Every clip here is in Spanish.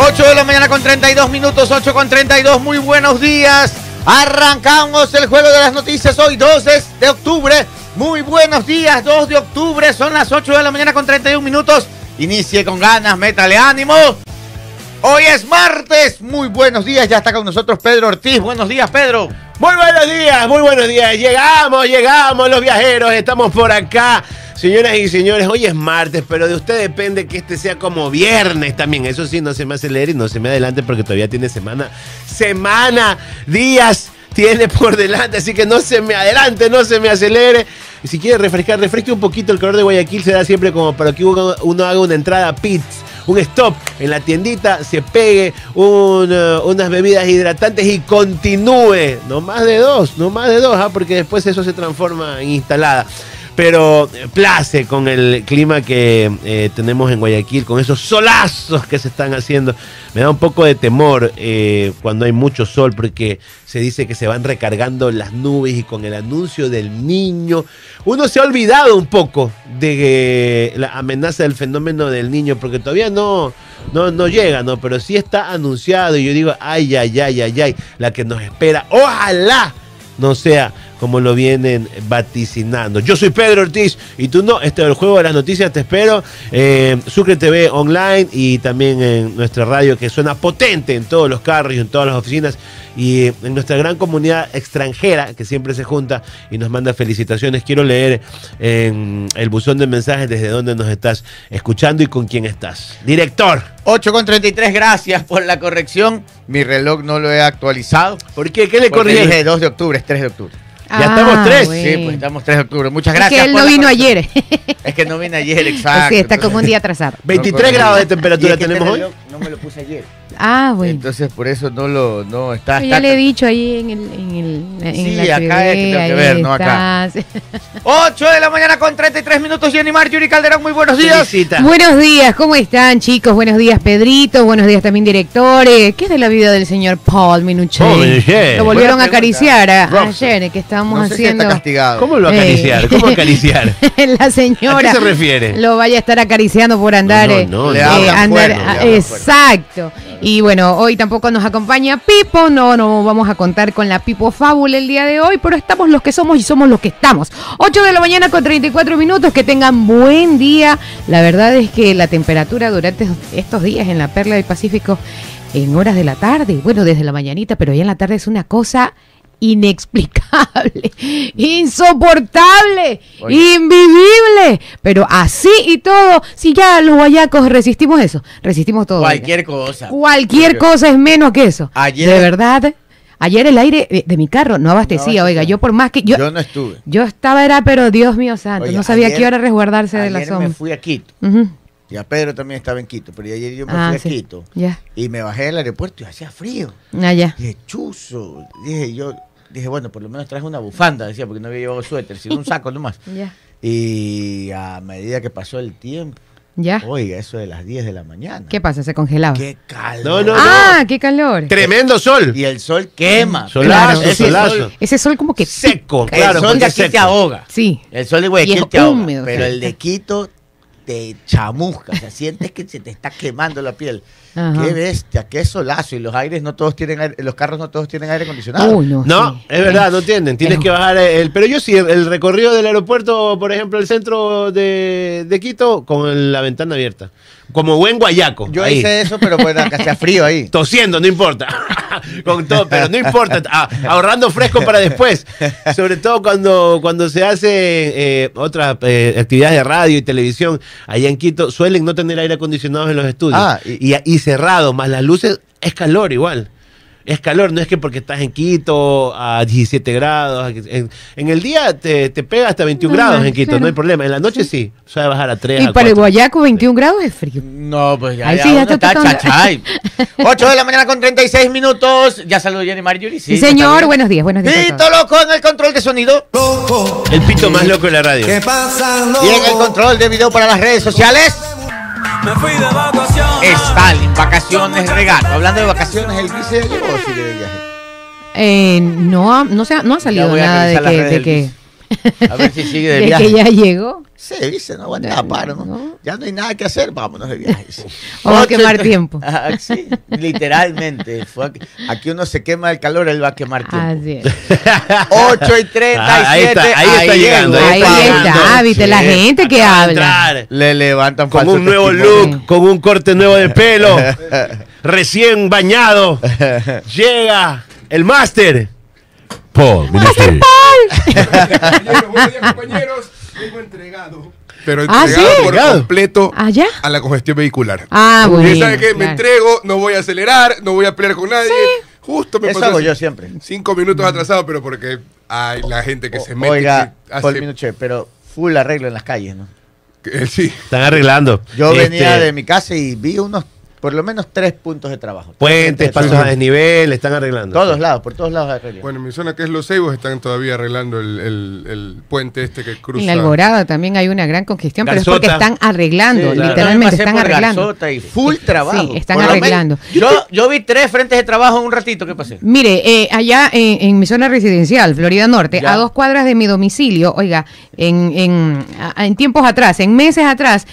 8 de la mañana con 32 minutos, 8 con 32. Muy buenos días. Arrancamos el juego de las noticias hoy, 2 de octubre. Muy buenos días, 2 de octubre. Son las 8 de la mañana con 31 minutos. Inicie con ganas, métale ánimo. Hoy es martes. Muy buenos días. Ya está con nosotros Pedro Ortiz. Buenos días, Pedro. Muy buenos días, muy buenos días. Llegamos, llegamos los viajeros. Estamos por acá. Señoras y señores, hoy es martes, pero de usted depende que este sea como viernes también. Eso sí, no se me acelere y no se me adelante porque todavía tiene semana, semana, días tiene por delante, así que no se me adelante, no se me acelere. Si quiere refrescar, refresque un poquito el calor de Guayaquil, se da siempre como para que uno, uno haga una entrada pits un stop en la tiendita, se pegue uh, unas bebidas hidratantes y continúe. No más de dos, no más de dos, ¿ah? porque después eso se transforma en instalada pero eh, place con el clima que eh, tenemos en Guayaquil, con esos solazos que se están haciendo. Me da un poco de temor eh, cuando hay mucho sol, porque se dice que se van recargando las nubes y con el anuncio del niño, uno se ha olvidado un poco de la amenaza del fenómeno del niño, porque todavía no, no, no llega, ¿no? Pero sí está anunciado y yo digo, ay, ay, ay, ay, ay, la que nos espera, ojalá no sea como lo vienen vaticinando. Yo soy Pedro Ortiz y tú no. Este es el juego de las noticias. Te espero. Eh, Sucre TV online y también en nuestra radio que suena potente en todos los carros y en todas las oficinas y en nuestra gran comunidad extranjera que siempre se junta y nos manda felicitaciones. Quiero leer en el buzón de mensajes desde dónde nos estás escuchando y con quién estás. Director. 8 con 33, gracias por la corrección. Mi reloj no lo he actualizado. ¿Por qué? ¿Qué le corrí? dije 2 de octubre, es 3 de octubre. Ya estamos tres. Sí, pues estamos 3 de octubre. Muchas Es gracias. que él no vino ayer. Es que no vine ayer, exacto. sí, está como un día atrasado. 23 No, grados de y temperatura es que tenemos este hoy. reloj No me lo puse ayer. Ah, bueno. Entonces por eso no lo no está. Yo ya le he dicho ahí en el. En el en Sí, la acá es que tengo que ver, no acá. estás. 8 de la mañana con 33 minutos. Jenny Marjorie Calderón, muy buenos días. Felicita. Buenos días, ¿cómo están, chicos? Buenos días, Pedrito. Buenos días también, directores. ¿Qué es de la vida del señor Paul Minuchet? Minuchet. Lo volvieron a acariciar a- ayer, que estábamos No sé si haciendo. está castigado. ¿Cómo lo Eh. acariciar? ¿Cómo acariciar? la señora ¿A qué se refiere? lo vaya a estar acariciando por andar. No, no, eh, no, Le no. hablan andar- fuerte, le exacto. Y bueno, hoy tampoco nos acompaña Pipo, no, no vamos a contar con la Pipo Fábula el día de hoy, pero estamos los que somos y somos los que estamos. 8 de la mañana con 34 minutos, que tengan buen día. La verdad es que la temperatura durante estos días en la Perla del Pacífico, en horas de la tarde, bueno, desde la mañanita, pero ya en la tarde es una cosa inexplicable, insoportable, Oye. invivible, pero así y todo, si ya los guayacos resistimos eso, resistimos todo. Cualquier cosa. Cualquier cosa es menos que eso. Ayer- de verdad, ayer el aire de, de mi carro no abastecía, No oiga, yo por más que yo Yo no estuve. yo estaba era pero Dios mío santo, Oye, no sabía ayer- qué hora resguardarse de la Ayer me sombra. fui a Quito. Ujú. Y a Pedro también estaba en Quito. Pero ayer yo me Ah, fui a. Quito. Ya. Y me bajé del aeropuerto y hacía frío. Ah, ya. Dije, chuzo. Dije yo, dije, bueno, por lo menos traje una bufanda, decía, porque no había llevado suéter, sino un saco nomás. Ya. Y a medida que pasó el tiempo, Ya. oiga, eso de las 10 de la mañana. ¿Qué pasa? Se congelaba. Qué calor. No, no, ah, qué calor. Tremendo sol. Y el sol quema. Solazo, Ese solazo. sol- Ese sol como que Seco, pica. claro. el sol de aquí te ahoga. Sí. El sol de Guayaquil te ahoga. húmedo, pero sí. el de Quito te chamusca. O sea, sientes que se te está quemando la piel. Ajá. Qué bestia, qué solazo. Y los aires no todos tienen aire- los carros no todos tienen aire acondicionado. Uy, no. No, sí. es verdad, no tienden. Tienes Es- que bajar el. Pero yo sí, el recorrido del aeropuerto, por ejemplo, el centro de, de Quito, con la ventana abierta. Como buen guayaco. Yo ahí. hice eso, pero bueno, acá frío ahí. Tosiendo, no importa. Con todo, pero no importa. ah, ahorrando fresco para después. Sobre todo cuando, cuando se hacen eh, otras eh, actividades de radio y televisión allá en Quito, suelen no tener aire acondicionado en los estudios. Ah, y, y- y cerrado, más las luces, es calor igual. Es calor, no es que porque estás en Quito a 17 grados. En, en el día te, te pega hasta 21 Ajá, grados en Quito, claro. no hay problema. En la noche sí, suele bajar a 3. Y a para el 4. guayaco 21 grados es frío. No, pues ya, Ahí ya sí, ya está está chachay. 8 de la mañana con 36 minutos. Ya saludó Jenny Marjorie. Sí, Sí, señor, buenos días, buenos días. Pito loco en el control de sonido. El pito más loco de la radio. ¿Qué pasa, loco? Y en el control de video para las redes sociales. Me fui de vacaciones. Stalin, vacaciones, regato. Hablando de vacaciones, el llegó sí de viaje. Eh, no, ha, no, se ha, no ha salido voy a nada de revisar las que, redes de del que. A ver si sigue de De viaje. que ya llegó. Sí, dice, no aguanta No, paro, ¿no? no. Ya no hay nada que hacer, vámonos de viaje. sí. Vamos a quemar tiempo. Ah, sí, literalmente. Fue aquí, aquí uno se quema el calor, él va a quemar tiempo. Así es. 8 y 37. Ah, ahí está, ahí está llegando, Ahí está está, viste, la gente que habla. entrar Le levantan Con un nuevo testimonio. look, con un corte nuevo de pelo, recién bañado, llega el máster. Paul, Minister. Compañeros, buenos días, compañeros. Vengo entregado. Pero Ah, entregado ¿sí? por completo ¿Allá? a la congestión vehicular. Ah, Y bueno. ¿Sabe qué? Me entrego, no voy a acelerar, no voy a pelear con nadie. Justo me Eso hago yo siempre. Cinco minutos atrasado, pero porque hay la gente que se mete. Oiga, que hace- Paul Minuche, pero full arreglo en las calles, ¿no? que- sí. Están arreglando. Yo Este, venía de mi casa y vi unos, por lo menos tres puntos de trabajo. Puentes, pasos a desnivel, están arreglando. Todos Sí. lados, por todos lados arreglo. Bueno, en mi zona que es Los Ceibos están todavía arreglando el, el- el puente este que cruza. En la Alborada también hay una gran congestión, pero es porque están arreglando, Sí, claro. literalmente están por arreglando. Garzota y full trabajo. Sí, están arreglando. Yo, yo vi tres frentes de trabajo en un ratito, ¿qué pasé? Mire, eh, allá en, en mi zona residencial, Florida Norte, Ya. a dos cuadras de mi domicilio, oiga, en, en, en tiempos atrás, en meses atrás,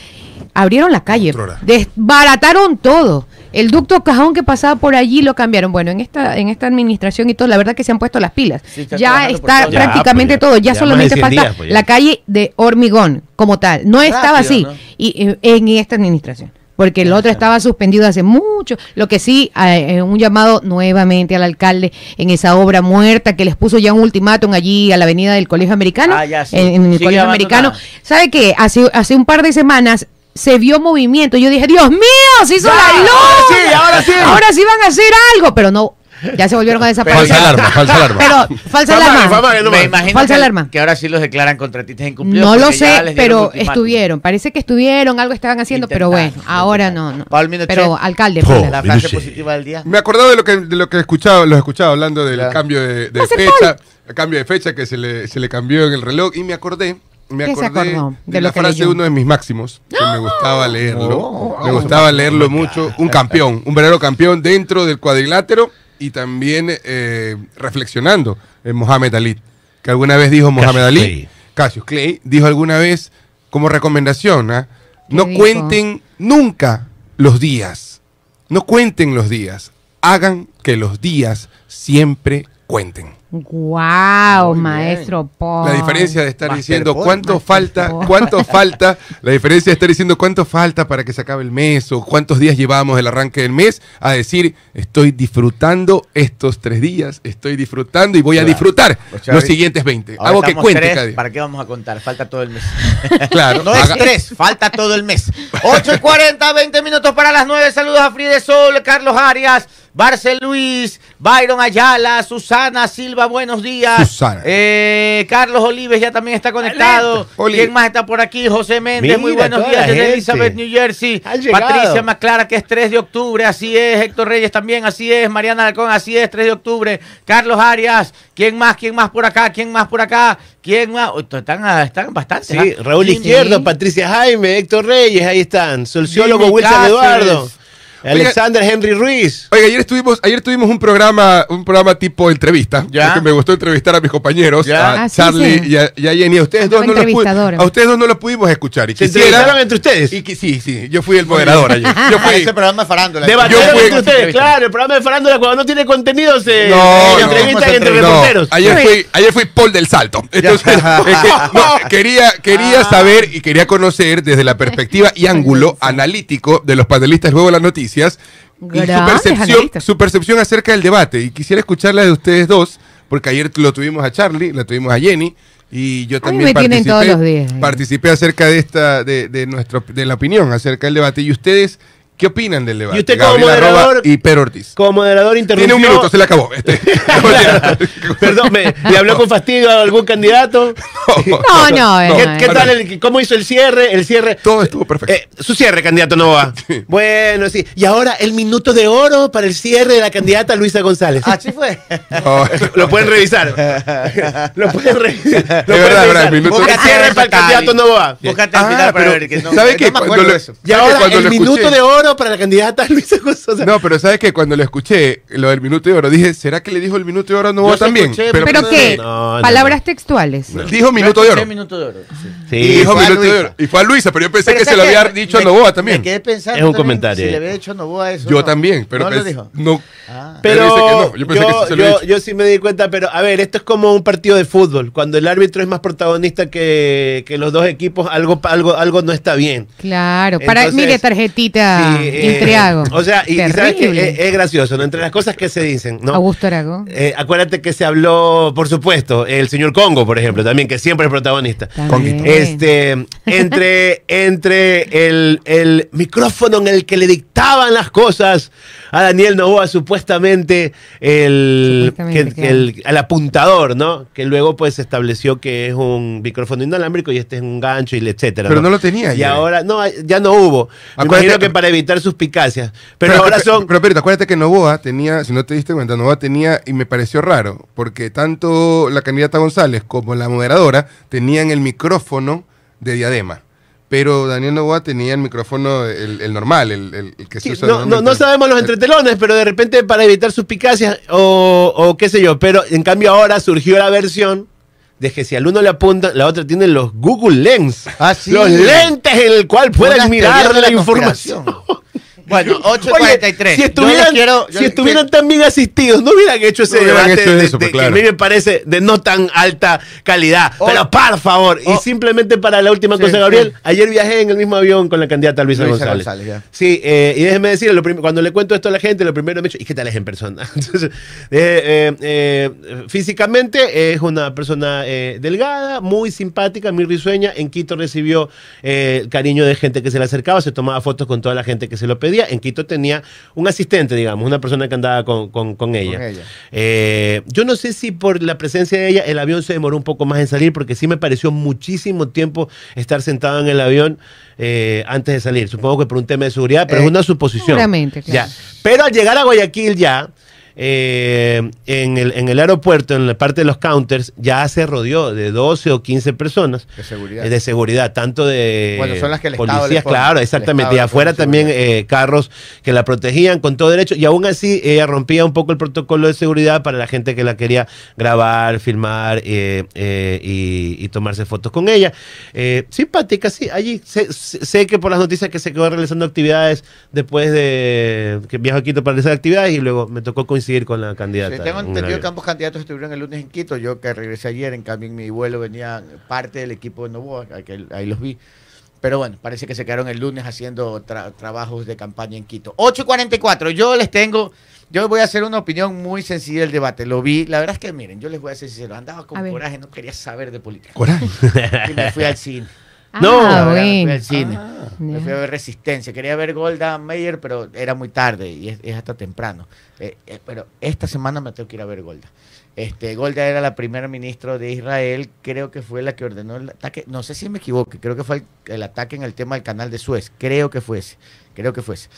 abrieron la calle, desbarataron todo. El ducto cajón que pasaba por allí lo cambiaron. Bueno, en esta en esta administración y todo, la verdad que se han puesto las pilas. Sí, ya está prácticamente Ya, pues, todo. ya- solamente más de 100 falta días, pues, ya. la calle de hormigón como tal. No estaba así ¿no? y, eh, en esta administración. Porque el otro estaba suspendido hace mucho. Lo que sí, eh, un llamado nuevamente al alcalde en esa obra muerta que les puso ya un ultimátum allí a la avenida del Colegio Americano. Ah, ya, sí. en, en el Sigue Colegio abandonada. Americano. ¿Sabe qué? Hace, hace un par de semanas se vio movimiento. Yo dije, Dios mío, se hizo Ya, la luz. ahora sí, ahora sí. Ahora sí van a hacer algo. Pero no, ya se volvieron a desaparecer. Falsa alarma, falsa alarma. Pero, falsa Fama, alarma. fama, que no Me imagino Falsa que, alarma. que ahora sí los declaran contratistas incumplidos. No lo sé, pero estuvieron. Parece que estuvieron, algo estaban haciendo, pero bueno, ahora no, no. Pero alcalde, pues, La Minuche. frase positiva del día. Me acordaba de lo que de lo que escuchaba, los escuchaba hablando del Claro. cambio de, de fecha, el cambio de fecha que se le, se le cambió en el reloj y me acordé, me ¿Qué se acordé acordó? de, De la frase de uno de mis máximos, que me gustaba leerlo, Oh. me gustaba leerlo mucho, un campeón, un verdadero campeón dentro del cuadrilátero y también eh, reflexionando en Mohamed Ali, que alguna vez dijo Mohamed Cassius Ali, Clay. Cassius Clay, dijo alguna vez como recomendación, ¿ah? ¿Qué no dijo? cuenten nunca los días, no cuenten los días, hagan que los días siempre cuenten. Wow, Muy maestro Paul. La diferencia de estar Master diciendo Paul, cuánto Master falta, Paul. cuánto falta, la diferencia de estar diciendo cuánto falta para que se acabe el mes o cuántos días llevamos el arranque del mes, a decir estoy disfrutando estos tres días, estoy disfrutando y voy a Claro. disfrutar O sea, los siguientes 20. Ahora Hago que cuente tres, cada día. ¿Para qué vamos a contar? Falta todo el mes. Claro, No es haga- tres, falta todo el mes. 8 y 40, 20 minutos para las 9. Saludos a Fride Sol, Carlos Arias, Barcel Luis, Byron Ayala, Susana Silva, buenos días. Susana. Eh, Carlos Olives ya también está conectado. ¿Quién más está por aquí? José Méndez, Mira, muy buenos días desde. Elizabeth, New Jersey. Patricia Maclara, que es 3 de octubre, así es. Héctor Reyes también, así es. Mariana Alcón, así es, 3 de octubre. Carlos Arias, ¿quién más? ¿Quién más por acá? ¿Quién más por acá? ¿Quién más? Están, están bastantes. Sí, ¿ah? Raúl ¿Quién- Izquierdo, Patricia Jaime, Héctor Reyes, ahí están. Sociólogo Wilson Cáceres. Eduardo. Alexander Henry Ruiz. Oiga, ayer estuvimos, ayer tuvimos un programa, un programa tipo entrevista, Ya. porque me gustó entrevistar a mis compañeros, Ya. a Ah, Charlie sí. y, a, y a Jenny. A ustedes dos no los a ustedes dos no los pudimos escuchar. Y ¿Se quisiera- entrevistaron entre ustedes? y que- sí, sí, yo fui el moderador ayer. Yo Ah, fui, ese programa de farándula. Debatieron fui- entre ustedes, claro. El programa de farándula cuando no tiene contenido se No, se no, entrevistan no, entre No, reporteros. ayer fui, ayer fui Paul del Salto. Entonces, es que, no, quería, quería Ah. saber y quería conocer desde la perspectiva y ángulo analítico de los panelistas luego de las noticias y su percepción, su percepción acerca del debate. Y quisiera escucharla de ustedes dos, porque ayer lo tuvimos a Charlie, la tuvimos a Jenny. Y yo también participé, todos los días. participé acerca de esta, de, de nuestro, de la opinión acerca del debate. ¿Y ustedes qué opinan del debate? Y usted como Gabriel moderador- y Pedro Ortiz. Como moderador interrumpió. Tiene un minuto, se le acabó. Este, Perdón, me, ¿le habló con fastidio a algún candidato? No, no, eh, ¿Qué, no, qué eh. tal? El, ¿Cómo hizo el cierre? El cierre. Todo estuvo perfecto. Eh, su cierre, candidato Nova. Bueno, sí. Y ahora el minuto de oro para el cierre de la candidata Luisa González. Así fue. No. Lo pueden revisar. Lo pueden revisar. Lo pueden revisar. cierre para el candidato Nova. Búscate al Ah, final para pero ver que no. ¿sabe qué? Y ¿Sabe que ahora el minuto de oro para la candidata Luisa González. No, pero ¿sabes qué? Cuando lo escuché, lo del minuto de oro, dije, ¿será que le dijo el minuto de oro a Novoa también? escuché, pero ¿Pero no, qué? no, no, Palabras textuales. dijo minuto de oro. Minuto de oro. sí. Sí, Y dijo minuto de oro. Y fue a Luisa, pero yo pensé Pero que se ¿sabes lo había dicho a Novoa también. Me quedé pensando Es un comentario. Si le había dicho a Novoa eso. Yo no. también, pero no lo dijo. no. Ah. Pero Pero dice que no, yo pensé que yo, sí se lo había yo- dicho. yo sí me di cuenta, pero a ver, esto es como un partido de fútbol. Cuando el árbitro es más protagonista que, que los dos equipos, algo, algo, algo no está bien. Claro, para Entonces, mire tarjetita Sí, eh, Intriago. O sea, y, y sabes que Terrible. es, es gracioso, ¿no? Entre las cosas que se dicen, ¿no? Augusto Arago. Eh, acuérdate que se habló, por supuesto, el señor Congo, por ejemplo, también, que siempre es protagonista. También. Este, entre, entre el, el micrófono en el que le dictaban las cosas a Daniel Novoa, supuestamente, el, Supuestamente, que- que el, al apuntador, ¿no? Que luego pues se estableció que es un micrófono inalámbrico y este es un gancho y etcétera. Pero no lo tenía Y ahora, no, ya no hubo. Me imagino que para evitar suspicacias. Pero, ahora son... Pero, pero, acuérdate que Novoa tenía, si no te diste cuenta, Novoa tenía, y me pareció raro, porque tanto la candidata González como la moderadora tenían el micrófono de diadema. Pero Daniel Novoa tenía el micrófono, el, el normal, el, el- el que se usa no, no, no sabemos los entretelones, pero de repente para evitar suspicacias o, o qué sé yo. Pero en cambio ahora surgió la versión de que si al uno le apunta, la otra tiene los Google Lens. Ah, sí. Los lentes en el cual pueden Unas mirar la información. Bueno, 8.43. Oye, si estuvieran, quiero- si estuvieran tan bien asistidos, no hubieran hecho ese No debate hecho de- eso, de- pues, claro. que a mí me parece de no tan alta calidad. Oh. pero por favor, y simplemente para la última Sí, cosa, Gabriel, sí. ayer viajé en el mismo avión con la candidata Luisa, Luisa González. Sí, eh, y déjeme decir, lo cuando le cuento esto a la gente, lo primero me he dicho, ¿y qué tal es en persona? Entonces, eh, eh, físicamente es una persona delgada, muy simpática, muy risueña. En Quito recibió el cariño de gente que se le acercaba, se tomaba fotos con toda la gente que se lo pedía. En Quito tenía un asistente, digamos, una persona que andaba con, con- con ella. ella. Eh, yo no sé si por la presencia de ella el avión se demoró un poco más en salir, porque sí me pareció muchísimo tiempo estar sentado en el avión eh, antes de salir. Supongo que por un tema de seguridad, pero Eh, es una suposición. seguramente, claro. Ya. Pero al llegar a Guayaquil ya, eh, en, el, en el aeropuerto, en la parte de los counters, ya se rodeó de 12 o 15 personas De seguridad. eh, de seguridad, tanto de Bueno, son las que el Estado policías, les pone. claro, exactamente, y afuera también eh, carros que la protegían con todo derecho, y aún así ella rompía un poco el protocolo de seguridad para la gente que la quería grabar, filmar y, y tomarse fotos con ella. Simpática, sí, allí sé, sé- sé que por las noticias que se quedó realizando actividades después de que viajó a Quito para realizar actividades y luego me tocó coincidir con la candidata. Sí, tengo entendido que ambos candidatos estuvieron el lunes en Quito. Yo que regresé ayer, en cambio en mi vuelo venía parte del equipo de Novoa, que ahí los vi. Pero bueno, parece que se quedaron el lunes haciendo tra- trabajos de campaña en Quito. 8 y 44, yo les tengo, yo voy a hacer una opinión muy sencilla del debate. Lo vi, la verdad es que miren, yo les voy a ser sincero, andaba con coraje, no quería saber de política. Coraje. Y me fui al cine. No. Ah, verdad, me fui bueno. al cine. Me Ya. fui a ver Resistencia. Quería ver Golda Meir, pero era muy tarde y es, es hasta temprano. Eh, eh, pero esta semana me tengo que ir a ver Golda. Este, Golda era la primera ministra de Israel, creo que fue la que ordenó el ataque, no sé si me equivoco, creo que fue el, el ataque en el tema del canal de Suez, creo que fuese, creo que fuese.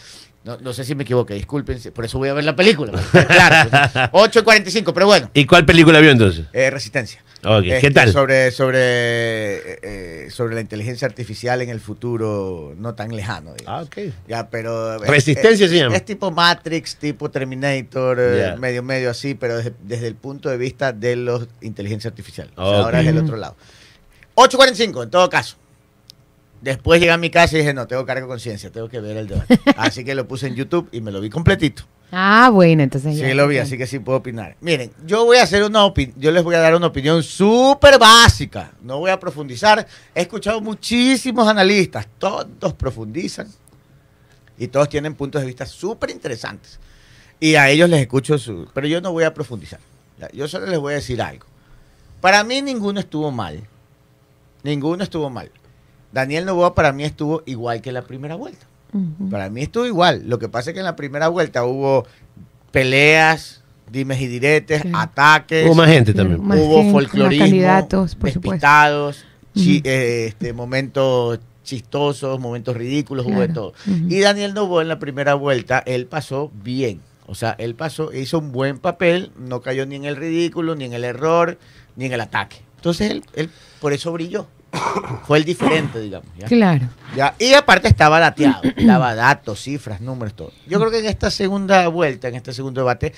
No, no sé si me equivoqué, discúlpense, por eso voy a ver la película. claro, 8 y 45, pero bueno, ¿Y cuál película vio entonces? eh, Resistencia. ¿Qué Este, tal? Sobre, sobre, eh, eh, sobre la inteligencia artificial en el futuro no tan lejano. digamos. Ah, ok. Ya, pero. es- Resistencia es, se llama. Es tipo Matrix, tipo Terminator, eh, medio, medio así, pero desde, desde el punto de vista de la inteligencia artificial. O sea, Ok. ahora es el otro lado. 8.45, en todo caso. Después llegué a mi casa y dije, no, tengo cargo de conciencia, tengo que ver el debate. así que lo puse en YouTube y me lo vi completito. Ah, bueno, entonces ya. Sí, lo vi, así que sí puedo opinar. Miren, yo voy a hacer una opinión, yo les voy a dar una opinión súper básica. No voy a profundizar. He escuchado muchísimos analistas, todos profundizan y todos tienen puntos de vista súper interesantes. Y a ellos les escucho su... Pero yo no voy a profundizar. Yo solo les voy a decir algo. Para mí ninguno estuvo mal. Ninguno estuvo mal. Daniel Novoa para mí estuvo igual que la primera vuelta. Para mí estuvo igual. Lo que pasa es que en la primera vuelta hubo peleas, dimes y diretes, Sí. ataques, Hubo más gente también. Más hubo gente, folclorismo, candidatos, por despistados, chi- eh, este, momentos chistosos, momentos ridículos, hubo de todo. Y Daniel Novoa en la primera vuelta, él pasó bien. O sea, él pasó, hizo un buen papel, no cayó ni en el ridículo, ni en el error, ni en el ataque. Entonces él, él por eso brilló. Fue el diferente, digamos. ¿ya? Claro. Ya, y aparte estaba dateado, daba datos, cifras, números, todo. Yo creo que en esta segunda vuelta, en este segundo debate,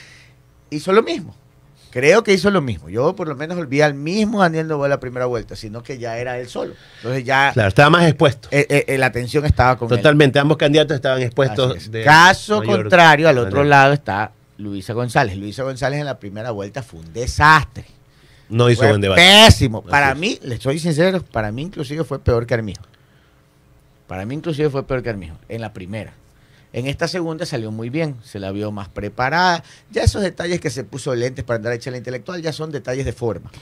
hizo lo mismo. Creo que hizo lo mismo. Yo por lo menos vi al mismo Daniel Novoa la primera vuelta, sino que ya era él solo. Entonces ya Claro, estaba más expuesto. eh, eh, eh, la atención estaba con él. Totalmente, ambos candidatos estaban expuestos. Así es. de Caso mayor contrario, al otro manera. lado está Luisa González. Luisa González en la primera vuelta fue un desastre. No hizo Fue buen debate. Pésimo. Así Para es. mí, le soy sincero, para mí inclusive fue peor que Armijo. Para mí inclusive fue peor que Armijo, en la primera. En esta segunda salió muy bien, se la vio más preparada. Ya esos detalles que se puso lentes para andar a echar la intelectual ya son detalles de forma.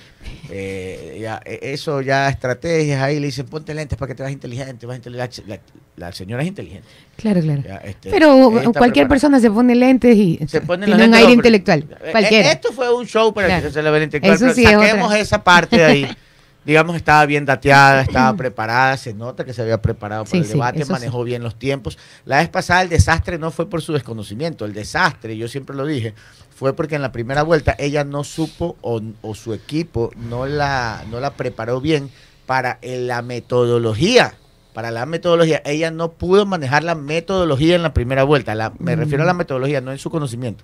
Eh, ya, eh, eso ya estrategias ahí le dicen ponte lentes para que te vas inteligente, vas inteligente. La, la señora es inteligente. Claro, claro. Ya, este, Pero cualquier preparada. persona se pone lentes y se pone tiene un aire intelectual. pero- eh, Cualquiera. Esto fue un show para Claro. que se le vea el intelectual. Eso pero sí saquemos esa parte de ahí. Digamos, estaba bien dateada, estaba preparada, se nota que se había preparado para Sí, el debate, manejó bien los tiempos. La vez pasada el desastre no fue por su desconocimiento, el desastre, yo siempre lo dije, fue porque en la primera vuelta ella no supo o, o su equipo no la, no la preparó bien para eh, la metodología. Para la metodología, ella no pudo manejar la metodología en la primera vuelta. La- me Mm. refiero a la metodología, no en su conocimiento.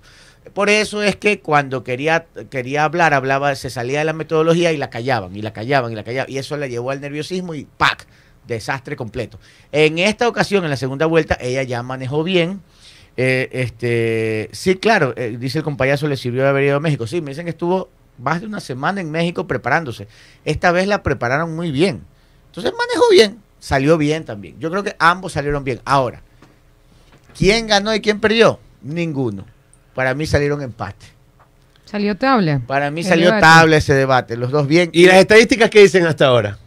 Por eso es que cuando quería, quería hablar, hablaba, se salía de la metodología y la callaban, y la callaban, y la callaban. Y eso la llevó al nerviosismo y ¡pac! Desastre completo. En esta ocasión, en la segunda vuelta, ella ya manejó bien. Eh, este, sí, claro, eh, dice el compayazo, le sirvió de haber ido a México. Sí, me dicen que estuvo más de una semana en México preparándose. Esta vez la prepararon muy bien. Entonces manejó bien, salió bien también. Yo creo que ambos salieron bien. Ahora, ¿quién ganó y quién perdió? Ninguno. Para mí salieron empate. Salió tabla. Para mí salió debate. tabla ese debate. Los dos bien. ¿Y las estadísticas qué dicen hasta ahora?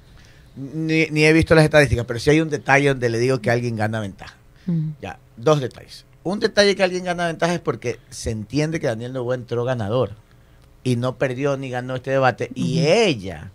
Ni, ni he visto las estadísticas, pero sí hay un detalle donde le digo que alguien gana ventaja. Mm. Ya, dos detalles. Un detalle que alguien gana ventaja es porque se entiende que Daniel Novoa entró ganador y no perdió ni ganó este debate. Y ella,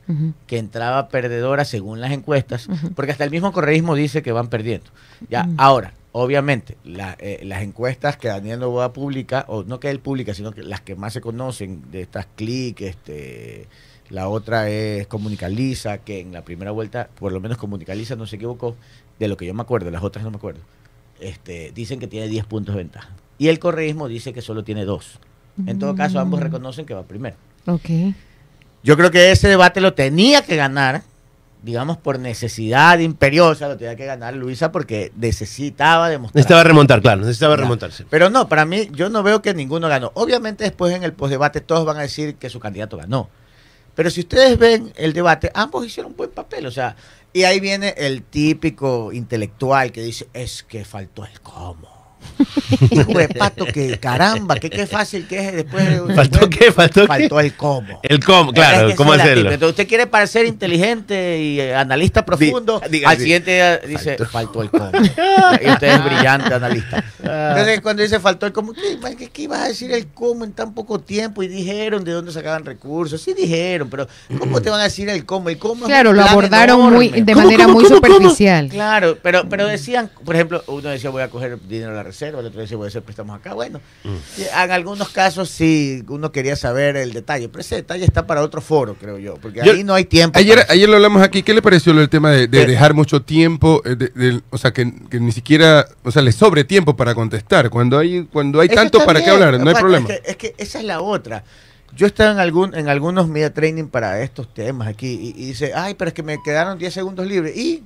que entraba perdedora según las encuestas, porque hasta el mismo correísmo dice que van perdiendo. Ya, ahora, obviamente, la- eh, las encuestas que Daniel Novoa publica, o no que él publica, sino que las que más se conocen de estas clic, este, la otra es Comunicaliza, que en la primera vuelta, por lo menos Comunicaliza no se equivocó, de lo que yo me acuerdo, las otras no me acuerdo. Este, dicen que tiene 10 puntos de ventaja. Y el correísmo dice que solo tiene 2. En todo caso, ambos Mm. reconocen que va primero. Ok. Yo creo que ese debate lo tenía que ganar, digamos, por necesidad imperiosa, lo tenía que ganar Luisa porque necesitaba demostrar. Necesitaba remontar, claro, necesitaba remontarse. Pero no, para mí, yo no veo que ninguno ganó. Obviamente, después en el postdebate todos van a decir que su candidato ganó. Pero si ustedes ven el debate, ambos hicieron un buen papel. O sea, y ahí viene el típico intelectual que dice: es que faltó el cómo. De pato, que caramba, que qué fácil que es después. ¿Faltó qué? ¿Faltó qué? Faltó el cómo. El cómo, claro, Es que cómo hacerlo. Entonces, usted quiere parecer inteligente y eh, analista profundo. al siguiente día dice, faltó, el cómo. y usted es brillante analista. Entonces, cuando dice faltó el cómo, ¿qué, qué- qué ibas a decir el cómo en tan poco tiempo? Y dijeron de dónde sacaban recursos. Sí dijeron, pero ¿cómo te van a decir el cómo? El cómo Claro, lo abordaron muy de ¿Cómo, manera cómo, muy cómo, cómo? superficial. Claro, pero, pero decían, por ejemplo, uno decía voy a coger dinero a la reserva, el otro decía voy a hacer préstamos acá. Bueno, Mm. y en algunos casos sí, uno quería saber el detalle, pero ese detalle está para otro foro, creo yo, porque Yo- ahí no hay tiempo. Ayer, ayer lo hablamos aquí. ¿Qué le pareció del tema de, dejar mucho tiempo? eh, de- o sea, que, que ni siquiera, o sea, le sobre tiempo para contestar. Cuando hay, cuando hay tanto para qué hablar, no hay problema. Es que, es que esa es la otra. Yo estaba en algún en algunos media training para estos temas aquí y, y dice, ay, pero es que me quedaron 10 segundos libres. ¿Y?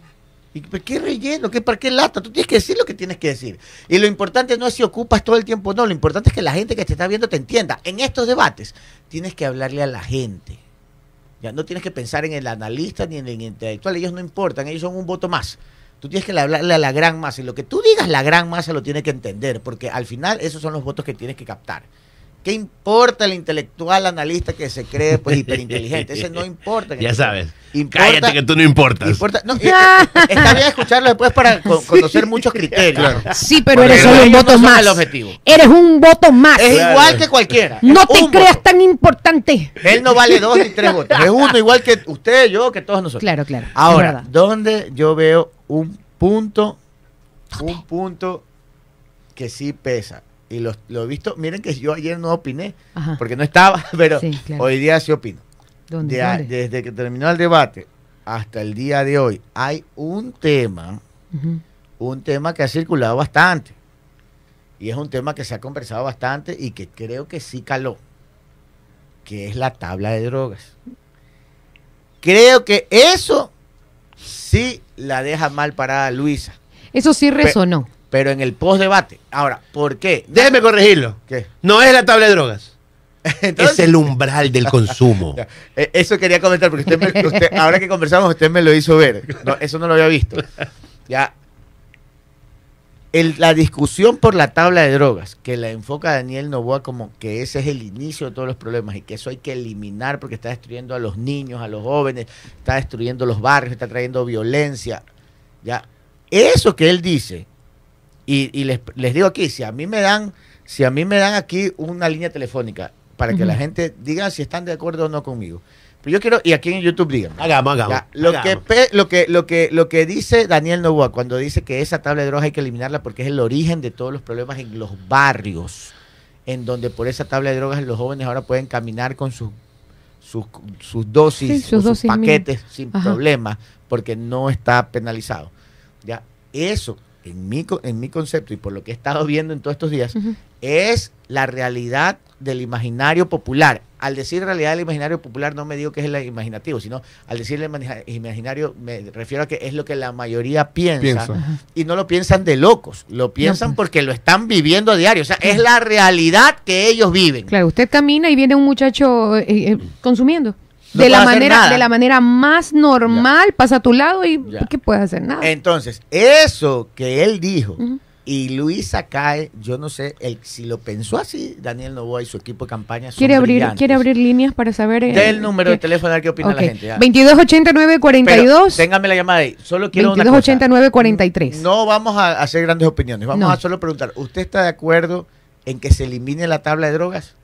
¿Y qué relleno? ¿Qué, ¿Para qué lata? Tú tienes que decir lo que tienes que decir. Y lo importante no es si ocupas todo el tiempo no. Lo importante es que la gente que te está viendo te entienda. En estos debates tienes que hablarle a la gente. Ya no tienes que pensar en el analista ni en el intelectual. Ellos no importan. Ellos son un voto más. Tú tienes que hablarle a la gran masa. Y lo que tú digas, la gran masa lo tiene que entender. Porque al final esos son los votos que tienes que captar. ¿Qué importa el intelectual analista que se cree pues hiperinteligente? Ese no importa. Ya este sabes. Importa- Cállate que tú no importas. importa- no, eh, eh, está bien escucharlo después para co- conocer muchos criterios. Claro. Sí, pero eres solo un voto no más. el objetivo. Eres un voto más. Es Claro. igual que cualquiera. No te creas voto. tan importante. Él no vale dos ni tres votos. Es uno igual que usted, yo, que todos nosotros. Claro, claro. Ahora. ¿dónde yo veo un punto, un punto que sí pesa? Y lo, lo he visto, miren que yo ayer no opiné, Ajá. porque no estaba, pero Sí, claro. hoy día sí opino. ¿Dónde? De a- ¿Dónde? desde que terminó el debate hasta el día de hoy, hay un tema, un tema que ha circulado bastante. Y es un tema que se ha conversado bastante y que creo que sí caló. que es la tabla de drogas. Creo que eso sí la deja mal parada Luisa, Eso sí resonó. Pero en el post-debate. Ahora, ¿por qué? Déjeme corregirlo. ¿Qué? No es la tabla de drogas. Entonces- es el umbral del consumo. Eh, Eso quería comentar, porque usted, me- usted- ahora que conversamos, usted me lo hizo ver. No, eso no lo había visto. Ya. El- la discusión por la tabla de drogas, que la enfoca Daniel Novoa como que ese es el inicio de todos los problemas y que eso hay que eliminar porque está destruyendo a los niños, a los jóvenes, está destruyendo los barrios, está trayendo violencia. Ya. Eso que él dice, y, y les, les digo aquí, si a mí me dan, si a mí me dan aquí una línea telefónica para que la gente diga si están de acuerdo o no conmigo. Pero yo quiero, y aquí en YouTube digan. Hagamos, hagamos. Ya, lo, que, hagamos. lo, que, lo, que, lo que dice Daniel Novoa cuando dice que esa tabla de drogas hay que eliminarla porque es el origen de todos los problemas en los barrios, en donde por esa tabla de drogas los jóvenes ahora pueden caminar con sus, sus, sus dosis, Sí, sus o sus dosis paquetes sin Ajá. problema porque no está penalizado. Ya, eso, en mi, co- en mi concepto y por lo que he estado viendo en todos estos días, es la realidad del imaginario popular. Al decir realidad del imaginario popular no me digo que es el imaginativo, sino al decir el imagina- imaginario me refiero a que es lo que la mayoría piensa, Piensa. y no lo piensan de locos, lo piensan pues. porque lo están viviendo a diario, o sea, es la realidad que ellos viven. Claro, usted camina y viene un muchacho eh, eh, consumiendo. No de, la manera, nada. de la manera más normal, pasa a tu lado y Ya. ¿qué puede hacer? Nada. Entonces, eso que él dijo y Luisa cae, yo no sé, el, si lo pensó así, Daniel Novoa y su equipo de campaña son ¿Quiere abrir, brillantes. ¿Quiere abrir líneas para saber? eh, Dé el número de qué- teléfono a ver qué opina la gente. ya. 2289 Pero 42 téngame la llamada ahí. Solo quiero una 2289 cosa. 43. No vamos a hacer grandes opiniones. Vamos No. a solo preguntar. ¿Usted está de acuerdo en que se elimine la tabla de drogas?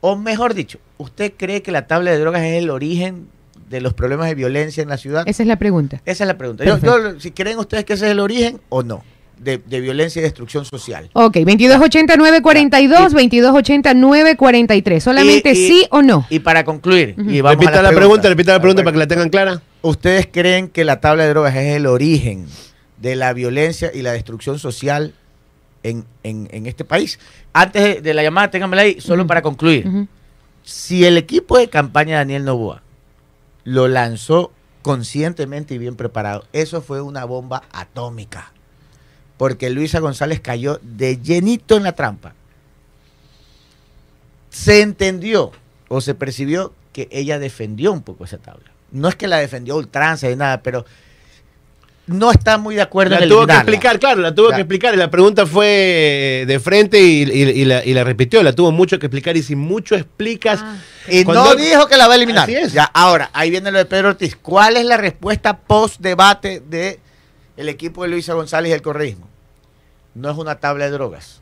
O mejor dicho, ¿usted cree que la tabla de drogas es el origen de los problemas de violencia en la ciudad? Esa es la pregunta. Esa es la pregunta. Yo- yo, si creen ustedes que ese es el origen o no de, de violencia y destrucción social. Ok, 2289 42 2289 43. Solamente Y- y- sí o no. Y para concluir, y vamos a repita las la pregunta, preguntas. repita la pregunta para que la tengan clara. ¿Ustedes creen que la tabla de drogas es el origen de la violencia y la destrucción social en, en- en este país? Antes de, de la llamada, ténganmela ahí, solo para concluir. Si el equipo de campaña de Daniel Novoa lo lanzó conscientemente y bien preparado, eso fue una bomba atómica. Porque Luisa González cayó de llenito en la trampa. Se entendió o se percibió que ella defendió un poco esa tabla. No es que la defendió ultranza ni nada, pero no está muy de acuerdo La en tuvo que explicar, claro, la tuvo que explicar. Y la pregunta fue de frente y, y- y la, y la repitió. La tuvo mucho que explicar y si mucho explicas. Ah. Y Cuando- no dijo que la va a eliminar. Así es. Ya, ahora, ahí viene lo de Pedro Ortiz. ¿Cuál es la respuesta post debate de el equipo de Luisa González y el correísmo? No es una tabla de drogas,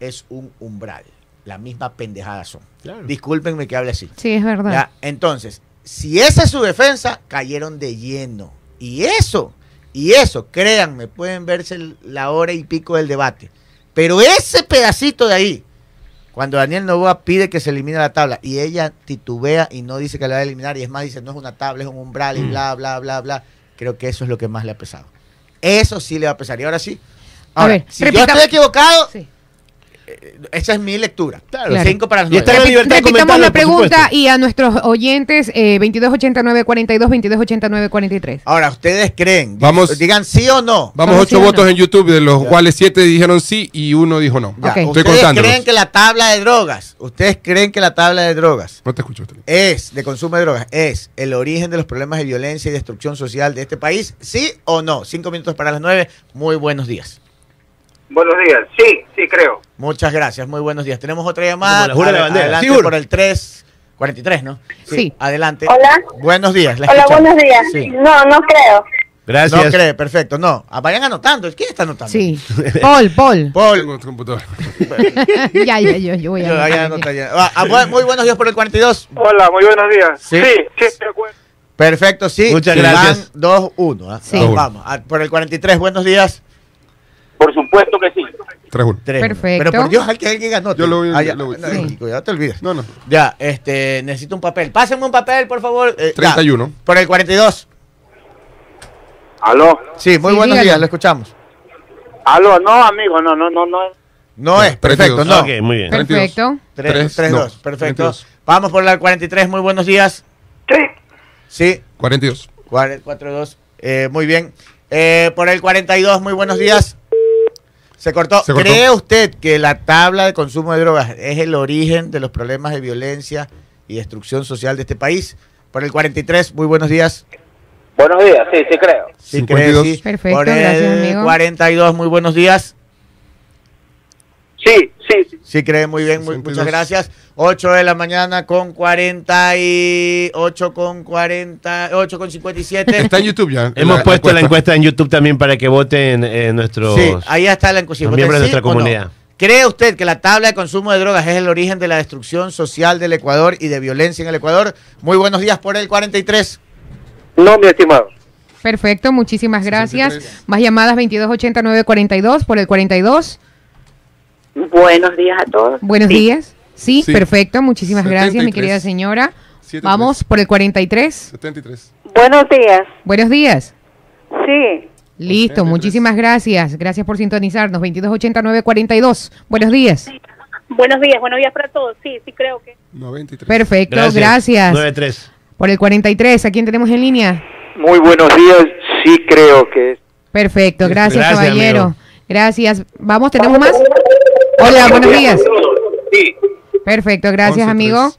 es un umbral. La misma pendejada son. Claro. Discúlpenme que hable así. Sí, es verdad. Ya, entonces, si esa es su defensa, cayeron de lleno. Y eso, y eso, créanme, pueden verse la hora y pico del debate. Pero ese pedacito de ahí, cuando Daniel Novoa pide que se elimine la tabla y ella titubea y no dice que la va a eliminar, y es más, dice no es una tabla, es un umbral y Mm. bla, bla, bla, bla, creo que eso es lo que más le ha pesado. Eso sí le va a pesar. Y ahora sí, A ahora, ver, si repita- yo estoy equivocado, Sí. Esa es mi lectura. Claro. Claro. Cinco para las Y está nueve. en la libertad Repitamos la pregunta y a nuestros oyentes eh, 2289 42 2289 43. Ahora, ¿ustedes creen? Vamos- Digan sí o no. Vamos ocho sí votos no. en YouTube, de los Ya. cuales siete dijeron sí y uno dijo no. Ya, Ok. Estoy ¿Ustedes creen que la tabla de drogas, ustedes creen que la tabla de drogas No te escucho. Es, de consumo de drogas, es el origen de los problemas de violencia y destrucción social de este país? ¿Sí o no? Cinco minutos para las nueve. Muy buenos días. Buenos días. Sí, sí, creo. Muchas gracias, muy buenos días. Tenemos otra llamada. Como la jura bandera. Adelante Sigur. por el 343, ¿no? Sí. Adelante. Hola. Buenos días. la Hola, escuchamos. buenos días. Sí. No, no creo. Gracias. No cree, perfecto. No, Ah, vayan anotando. ¿Quién está anotando? Sí. Paul, Paul. Paul. Computadora. ya, ya, yo, yo voy a Yo, anotar ya aquí. anota ya. Ah, ah, muy buenos días por el 42. Hola, muy buenos días. Sí. Sí, sí, estoy de acuerdo. Perfecto, sí. Muchas Sí, gracias. Van 2-1. ¿ah? Sí. Vamos, Por el 43, buenos días. Por supuesto que sí. 3-1. Tres. Perfecto. Pero por Dios, hay que alguien anote. Yo lo voy- Ah, ya, lo voy- no, sí. Ya te olvides. No, no. Ya, este, necesito un papel. Pásenme un papel, por favor. Eh, ya. 31. Por el 42. Aló. Sí, muy Sí, buenos dígalo. días, lo escuchamos. Aló, no, amigo, no, no, no, no. No es, perfecto, 32. no. Ok, muy bien. Perfecto. 3, Tres, 3, no. 2, perfecto. 32. Vamos por la 43, muy buenos días. Sí. Sí, 42. 42. Eh, muy bien. Eh, por el 42, muy buenos días. Se cortó. Se cortó. ¿Cree usted que la tabla de consumo de drogas es el origen de los problemas de violencia y destrucción social de este país? Por el 43, muy buenos días. Buenos días, sí, sí creo. Sí, 52. cree, sí. Perfecto, Por el gracias, amigo. 42, muy buenos días. Sí, sí, sí. Sí, cree muy bien, muy- 62. muchas gracias. 8 de la mañana con 48 con 40, 8 con 57. Está en YouTube ya. Hemos puesto la encuesta en YouTube también para que voten eh, nuestros Sí, ahí está la encuesta. los ¿Usted miembros de nuestra no? comunidad. ¿Cree usted que la tabla de consumo de drogas es el origen de la destrucción social del Ecuador y de violencia en el Ecuador? Muy buenos días por el 43. No, mi estimado. Perfecto, muchísimas gracias. 63. Más llamadas 228942 por el 42. Buenos días a todos. Buenos Sí. días. Sí, Sí. perfecto, muchísimas gracias, mi 73. querida señora. 73. Vamos por el 43. 73. Buenos días. Buenos días. Sí. Listo, 83. muchísimas gracias. Gracias por sintonizarnos. 228942. Buenos días. Buenos días, buenos días para todos. Sí, sí creo que. 93. Perfecto, gracias. 9-3. Por el 43, ¿a quién tenemos en línea? Muy buenos días, sí creo que. Perfecto, gracias, Gracias, caballero. amigo. Gracias. Vamos, ¿tenemos más? Hola, buenos días. Sí. Perfecto, gracias, 11-3. amigo.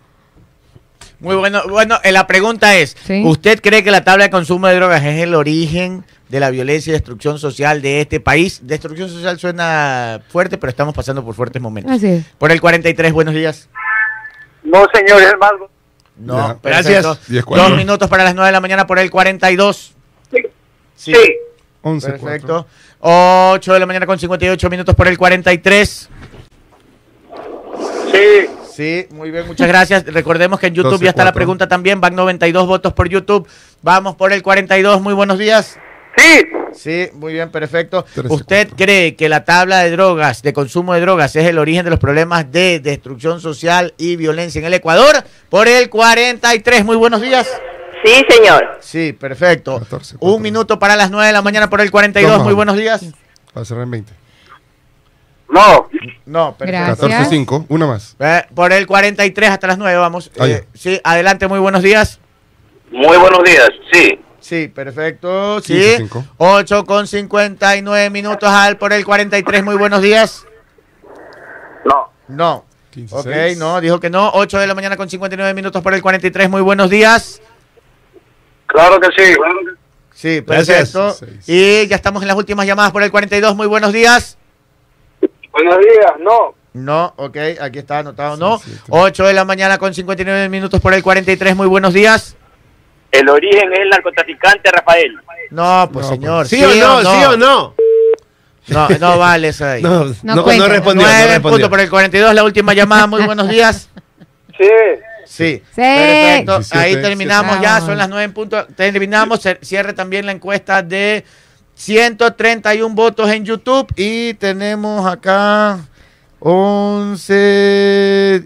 Muy bueno. Bueno, eh, la pregunta es, Sí. ¿usted cree que la tabla de consumo de drogas es el origen de la violencia y destrucción social de este país? Destrucción social suena fuerte, pero estamos pasando por fuertes momentos. Así es. Por el 43, buenos días. No, señor, es más. No, Ya. Gracias. 10, cuatro. Dos minutos para las 9 de la mañana por el 42. Sí. Sí. 11. Perfecto. 8 de la mañana con 58 minutos por el 43. Sí. Sí, muy bien, muchas gracias. Recordemos que en YouTube 12, ya está la 4. pregunta también. Van 92 votos por YouTube. Vamos por el 42. Muy buenos días. Sí. Sí, muy bien, perfecto. 13, ¿Usted cree que la tabla de drogas, de consumo de drogas, es el origen de los problemas de destrucción social y violencia en el Ecuador? Por el 43. Muy buenos días. Sí, señor. Sí, perfecto. 14, cuatro. Un minuto para las 9 de la mañana por el 42. Toma. Muy buenos días. Para cerrar en 20. No. No, perfecto. Gracias. 14, 5. Una más. Eh, por el 43 hasta las 9 vamos. Eh, sí, adelante, muy buenos días. Muy buenos días, sí. Sí, perfecto. Sí. 15, cinco. 8 con 59 minutos al por el 43. Muy buenos días. No. No. 15, Ok, seis. no, dijo que no. 8 de la mañana con 59 minutos por el 43. Muy buenos días. Claro que sí. Sí, Gracias. perfecto. Seis. Y ya estamos en las últimas llamadas por el 42. Muy buenos días. Buenos días, no. No, ok, aquí está anotado, no. Sí, siete. 8 de la mañana con 59 minutos por el 43. Muy buenos días. El origen es el narcotraficante Rafael. No, pues No, señor. ¿Sí, o no? ¿Sí o no? No, no vale eso ahí. No, No no, no, cuenta. respondió. no 9 respondió. puntos por el 42, la última llamada. Muy buenos días. Sí. Sí. Sí. Perfecto. 17, Ahí terminamos ya, son las 9 en punto. Terminamos. Cierre también la encuesta de 131 votos en YouTube y tenemos acá 11,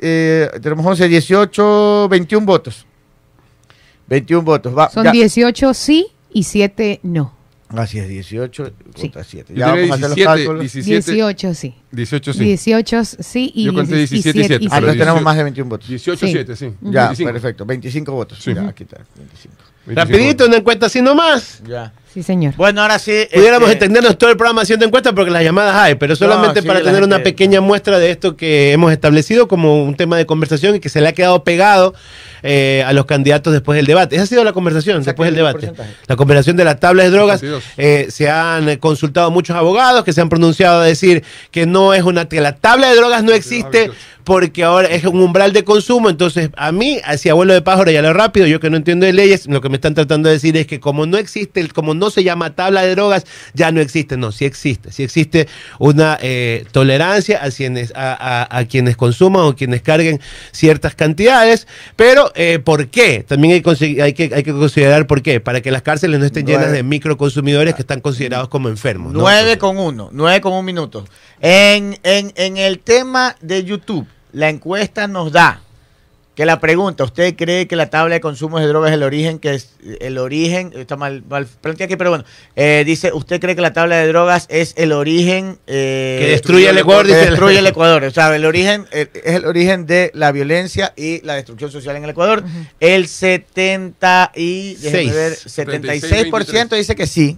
eh, tenemos 11, 18, 21 votos. 21 votos. Va, Son ya. 18 sí y 7 no. Así es, 18 Sí. contra 7. Yo Ya vamos a hacer los 17, cálculos. 17, 18 sí. 18, sí. 18 sí y Yo conté 17 17 y siete, Ah, pero entonces tenemos 18. más de 21 votos. 18, Sí. 7, sí. Ya, 25. perfecto. 25 votos. Sí. Ya, aquí está. 25. 25. Rapidito, una encuesta así nomás. Ya. Sí, señor. Bueno, ahora sí. Pudiéramos este, entendernos todo el programa haciendo encuestas porque las llamadas hay, pero solamente sí, para tener una pequeña muestra de esto que hemos establecido como un tema de conversación y que se le ha quedado pegado eh, a los candidatos después del debate. Esa ha sido la conversación después del el debate. porcentaje. La conversación de la tabla de drogas. 52. eh, se han consultado muchos abogados que se han pronunciado a decir que no es una que la tabla de drogas no existe 28. Porque ahora es un umbral de consumo. Entonces, a mí, hacia abuelo de pájaro y a lo rápido, yo que no entiendo de leyes, lo que me están tratando de decir es que como no existe, como no se llama tabla de drogas, ya no existe. No, sí existe. Sí existe una eh, tolerancia a quienes, a, a- a quienes consuman o quienes carguen ciertas cantidades. Pero, eh, ¿por qué? También hay, hay, que, hay que considerar por qué. Para que las cárceles no estén llenas de microconsumidores que están considerados como enfermos. ¿no? 9 con 1, 9 con 1 minuto. En, en, en el tema de YouTube, la encuesta nos da que la pregunta, ¿usted cree que la tabla de consumo de drogas es el origen que es el origen está mal, mal planteado aquí, pero bueno, eh, dice, ¿usted cree que la tabla de drogas es el origen eh, Que destruye el Ecuador, que dice. destruye el Ecuador, o sea, el origen eh, es el origen de la violencia y la destrucción social en el Ecuador. El 70 y ver, 76% dice que sí.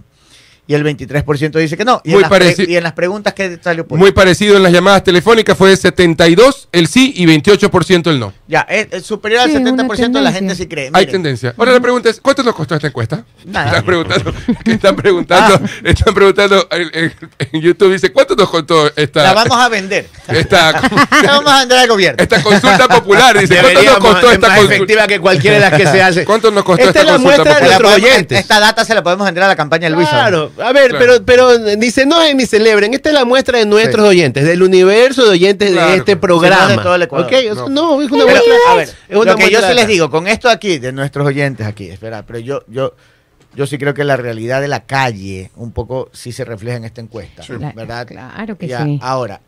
Y el 23% dice que no. Y, Muy en las y en las preguntas que salió por Muy parecido en las llamadas telefónicas, fue 72 el sí y 28% el no. Ya, es, es superior al Sí, una 70% de la tendencia. gente sí cree. Hay Miren, tendencia. Ahora la pregunta es, ¿cuánto nos costó esta encuesta? Nada. Están preguntando, están preguntando, están preguntando en, en- en YouTube, dice, ¿cuánto nos costó La esta, vamos a vender. esta, La vamos a vender al gobierno. esta consulta popular? Dice, ¿cuánto nos costó es esta más consulta? efectiva que cualquiera de las que se hace. ¿Cuánto nos costó Esta esta es la consulta muestra de popular? La nuestros podemos- oyentes. Esta data se la podemos vender a la campaña de Luisa. Claro, a ver, Claro. pero, pero dice, no es ni celebren, esta es la muestra de nuestros oyentes, del universo de oyentes Claro, de este programa. Sí, no de todo el Ecuador. ¿Ok? O sea, no. es una Pero, muestra. a ver, es una lo que yo sí les digo, con esto aquí, de nuestros oyentes aquí, espera, pero yo, yo, yo sí creo que la realidad de la calle un poco sí se refleja en esta encuesta, Cla- ¿verdad? Claro que Ya, sí. Ahora,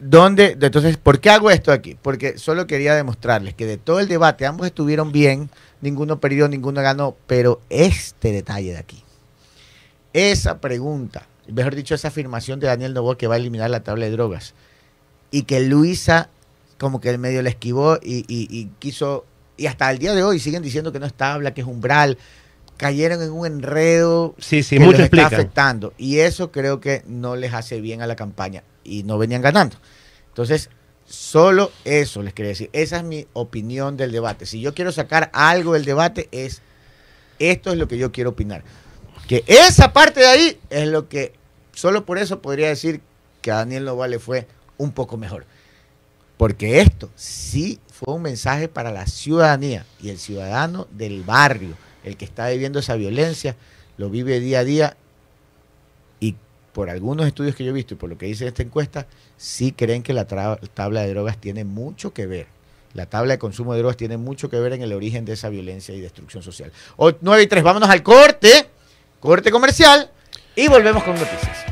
¿dónde? Entonces, ¿por qué hago esto aquí? Porque solo quería demostrarles que de todo el debate ambos estuvieron bien, ninguno perdió, ninguno ganó, pero este detalle de aquí, esa pregunta, mejor dicho, esa afirmación de Daniel Novoa que va a eliminar la tabla de drogas y que Luisa como que el medio la esquivó y, y- y quiso, y hasta el día de hoy siguen diciendo que no es tabla, que es umbral, cayeron en un enredo Sí, sí, que mucho los está afectando. Y eso creo que no les hace bien a la campaña. Y no venían ganando. Entonces, solo eso les quería decir. Esa es mi opinión del debate. Si yo quiero sacar algo del debate, es esto es lo que yo quiero opinar. Que esa parte de ahí es lo que, solo por eso podría decir que a Daniel Novoa le fue un poco mejor. Porque esto sí fue un mensaje para la ciudadanía y el ciudadano del barrio, el que está viviendo esa violencia, lo vive día a día y por algunos estudios que yo he visto y por lo que dice esta encuesta, sí creen que la tabla de drogas tiene mucho que ver. La tabla de consumo de drogas tiene mucho que ver en el origen de esa violencia y destrucción social. O- 9 y 3, vámonos al corte, corte comercial y volvemos con noticias.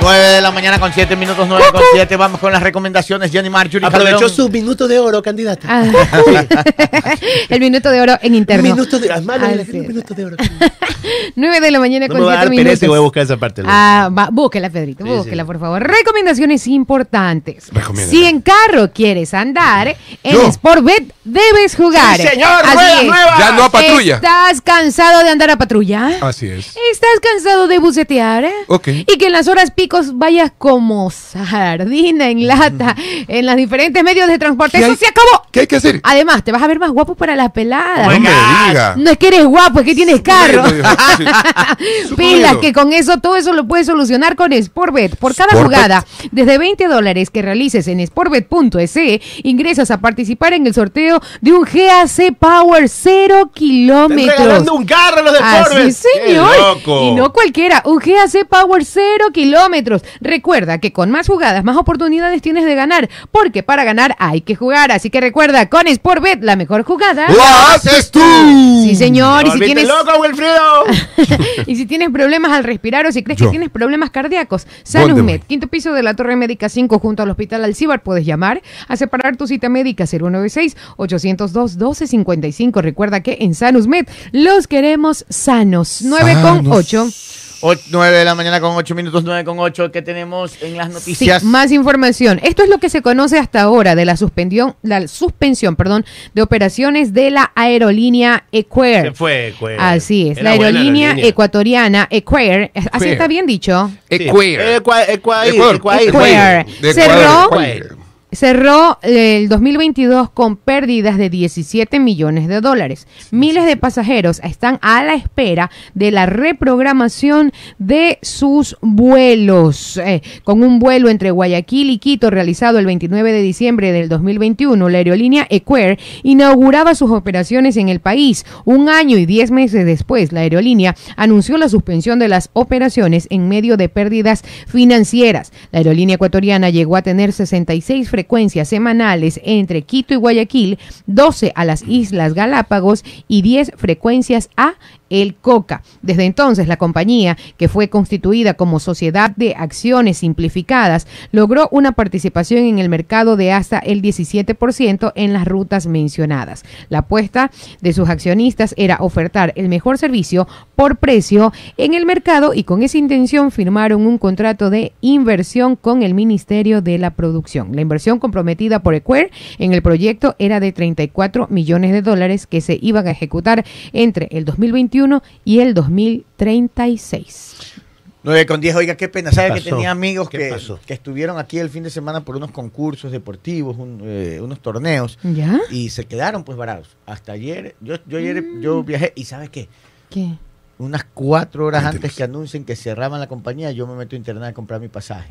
9 de la mañana con 7 minutos, 9 con 7. Vamos con las recomendaciones. Jenny Marjorie. Aprovechó Calderón. sus minutos de oro, candidata. Ah, el minuto de oro en interno. Minutos de oro. Malo, Así un es. minuto de oro. 9 de la mañana No con me va a 7 dar pereza minutos. voy a buscar esa parte. Ah, va, búsquela, Pedrito, Sí, búsquela, sí. por favor. Recomendaciones importantes. Si en carro quieres andar, en Yo. Sportbet debes jugar. ¡Sí, señor! Así ¡Ruedas es. nuevas! Ya no a patrulla. ¿Estás cansado de andar a patrulla? Así es. ¿Estás cansado de bucetear? Ok. Y que en las horas vayas como sardina en lata en los diferentes medios de transporte. ¿Qué Eso hay- se acabó. ¿Qué hay que hacer? Además, te vas a ver más guapo para las peladas. No me diga. No es que eres guapo, es que tienes carro. Pilas, que con eso, todo eso lo puedes solucionar con Sportbet. Por cada Sportbet. jugada, desde 20 dólares que realices en sportbet.es, ingresas a participar en el sorteo de un GAC Power 0 Están kilómetros. regalando un carro los de Así, Forbes. señor. ¡Qué loco! Y no cualquiera, un GAC Power 0 kilómetros. Recuerda que con más jugadas, más oportunidades tienes de ganar, porque para ganar hay que jugar. Así que recuerda, con Sportbet, la mejor jugada. ¡Lo haces tú! Sí, señor. Y si tienes loco, Wilfredo! y si tienes problemas al respirar o si crees Yo. que tienes problemas cardíacos, ¿Dónde SanusMed, quinto piso de la Torre Médica 5 junto al Hospital Alcibar, puedes llamar a separar tu cita médica 096-802-1255. Recuerda que en SanusMed los queremos sanos. 9 con Sanos. 8. 9 de la mañana con 8 minutos, 9 con 8. ¿Qué tenemos en las Sí, noticias? más información. Esto es lo que se conoce hasta ahora de la suspensión, la suspensión, perdón, de operaciones de la aerolínea Equair. Se fue, pues. Así es, Era la aerolínea aerolínea. ecuatoriana Equair, así Equair. está bien dicho. Equair. Ecuair. De Cerró-. Cerró el 2022 con pérdidas de 17 millones de dólares. Miles de pasajeros están a la espera de la reprogramación de sus vuelos. Eh, con un vuelo entre Guayaquil y Quito realizado el 29 de diciembre del 2021, la aerolínea Equair inauguraba sus operaciones en el país. Un año y diez meses después, la aerolínea anunció la suspensión de las operaciones en medio de pérdidas financieras. La aerolínea ecuatoriana llegó a tener 66 frecuencias semanales entre Quito y Guayaquil, 12 a las Islas Galápagos y 10 frecuencias a el Coca. Desde entonces, la compañía, que fue constituida como sociedad de acciones simplificadas, logró una participación en el mercado de hasta el 17% en las rutas mencionadas. La apuesta de sus accionistas era ofertar el mejor servicio por precio en el mercado y con esa intención firmaron un contrato de inversión con el Ministerio de la Producción. La inversión comprometida por Equer en el proyecto era de 34 millones de dólares que se iban a ejecutar entre el 2021 y el 2036. 9 con 10, oiga, qué pena. ¿Sabe que tenía amigos ¿Qué que, estuvieron aquí el fin de semana por unos concursos deportivos, un- eh, unos torneos, ¿Ya? y se quedaron pues varados? Hasta ayer, yo, yo ayer yo viajé, y ¿sabes qué? ¿Qué? Unas cuatro horas antes que anuncien que cerraban la compañía, yo me meto a internet a comprar mi pasaje.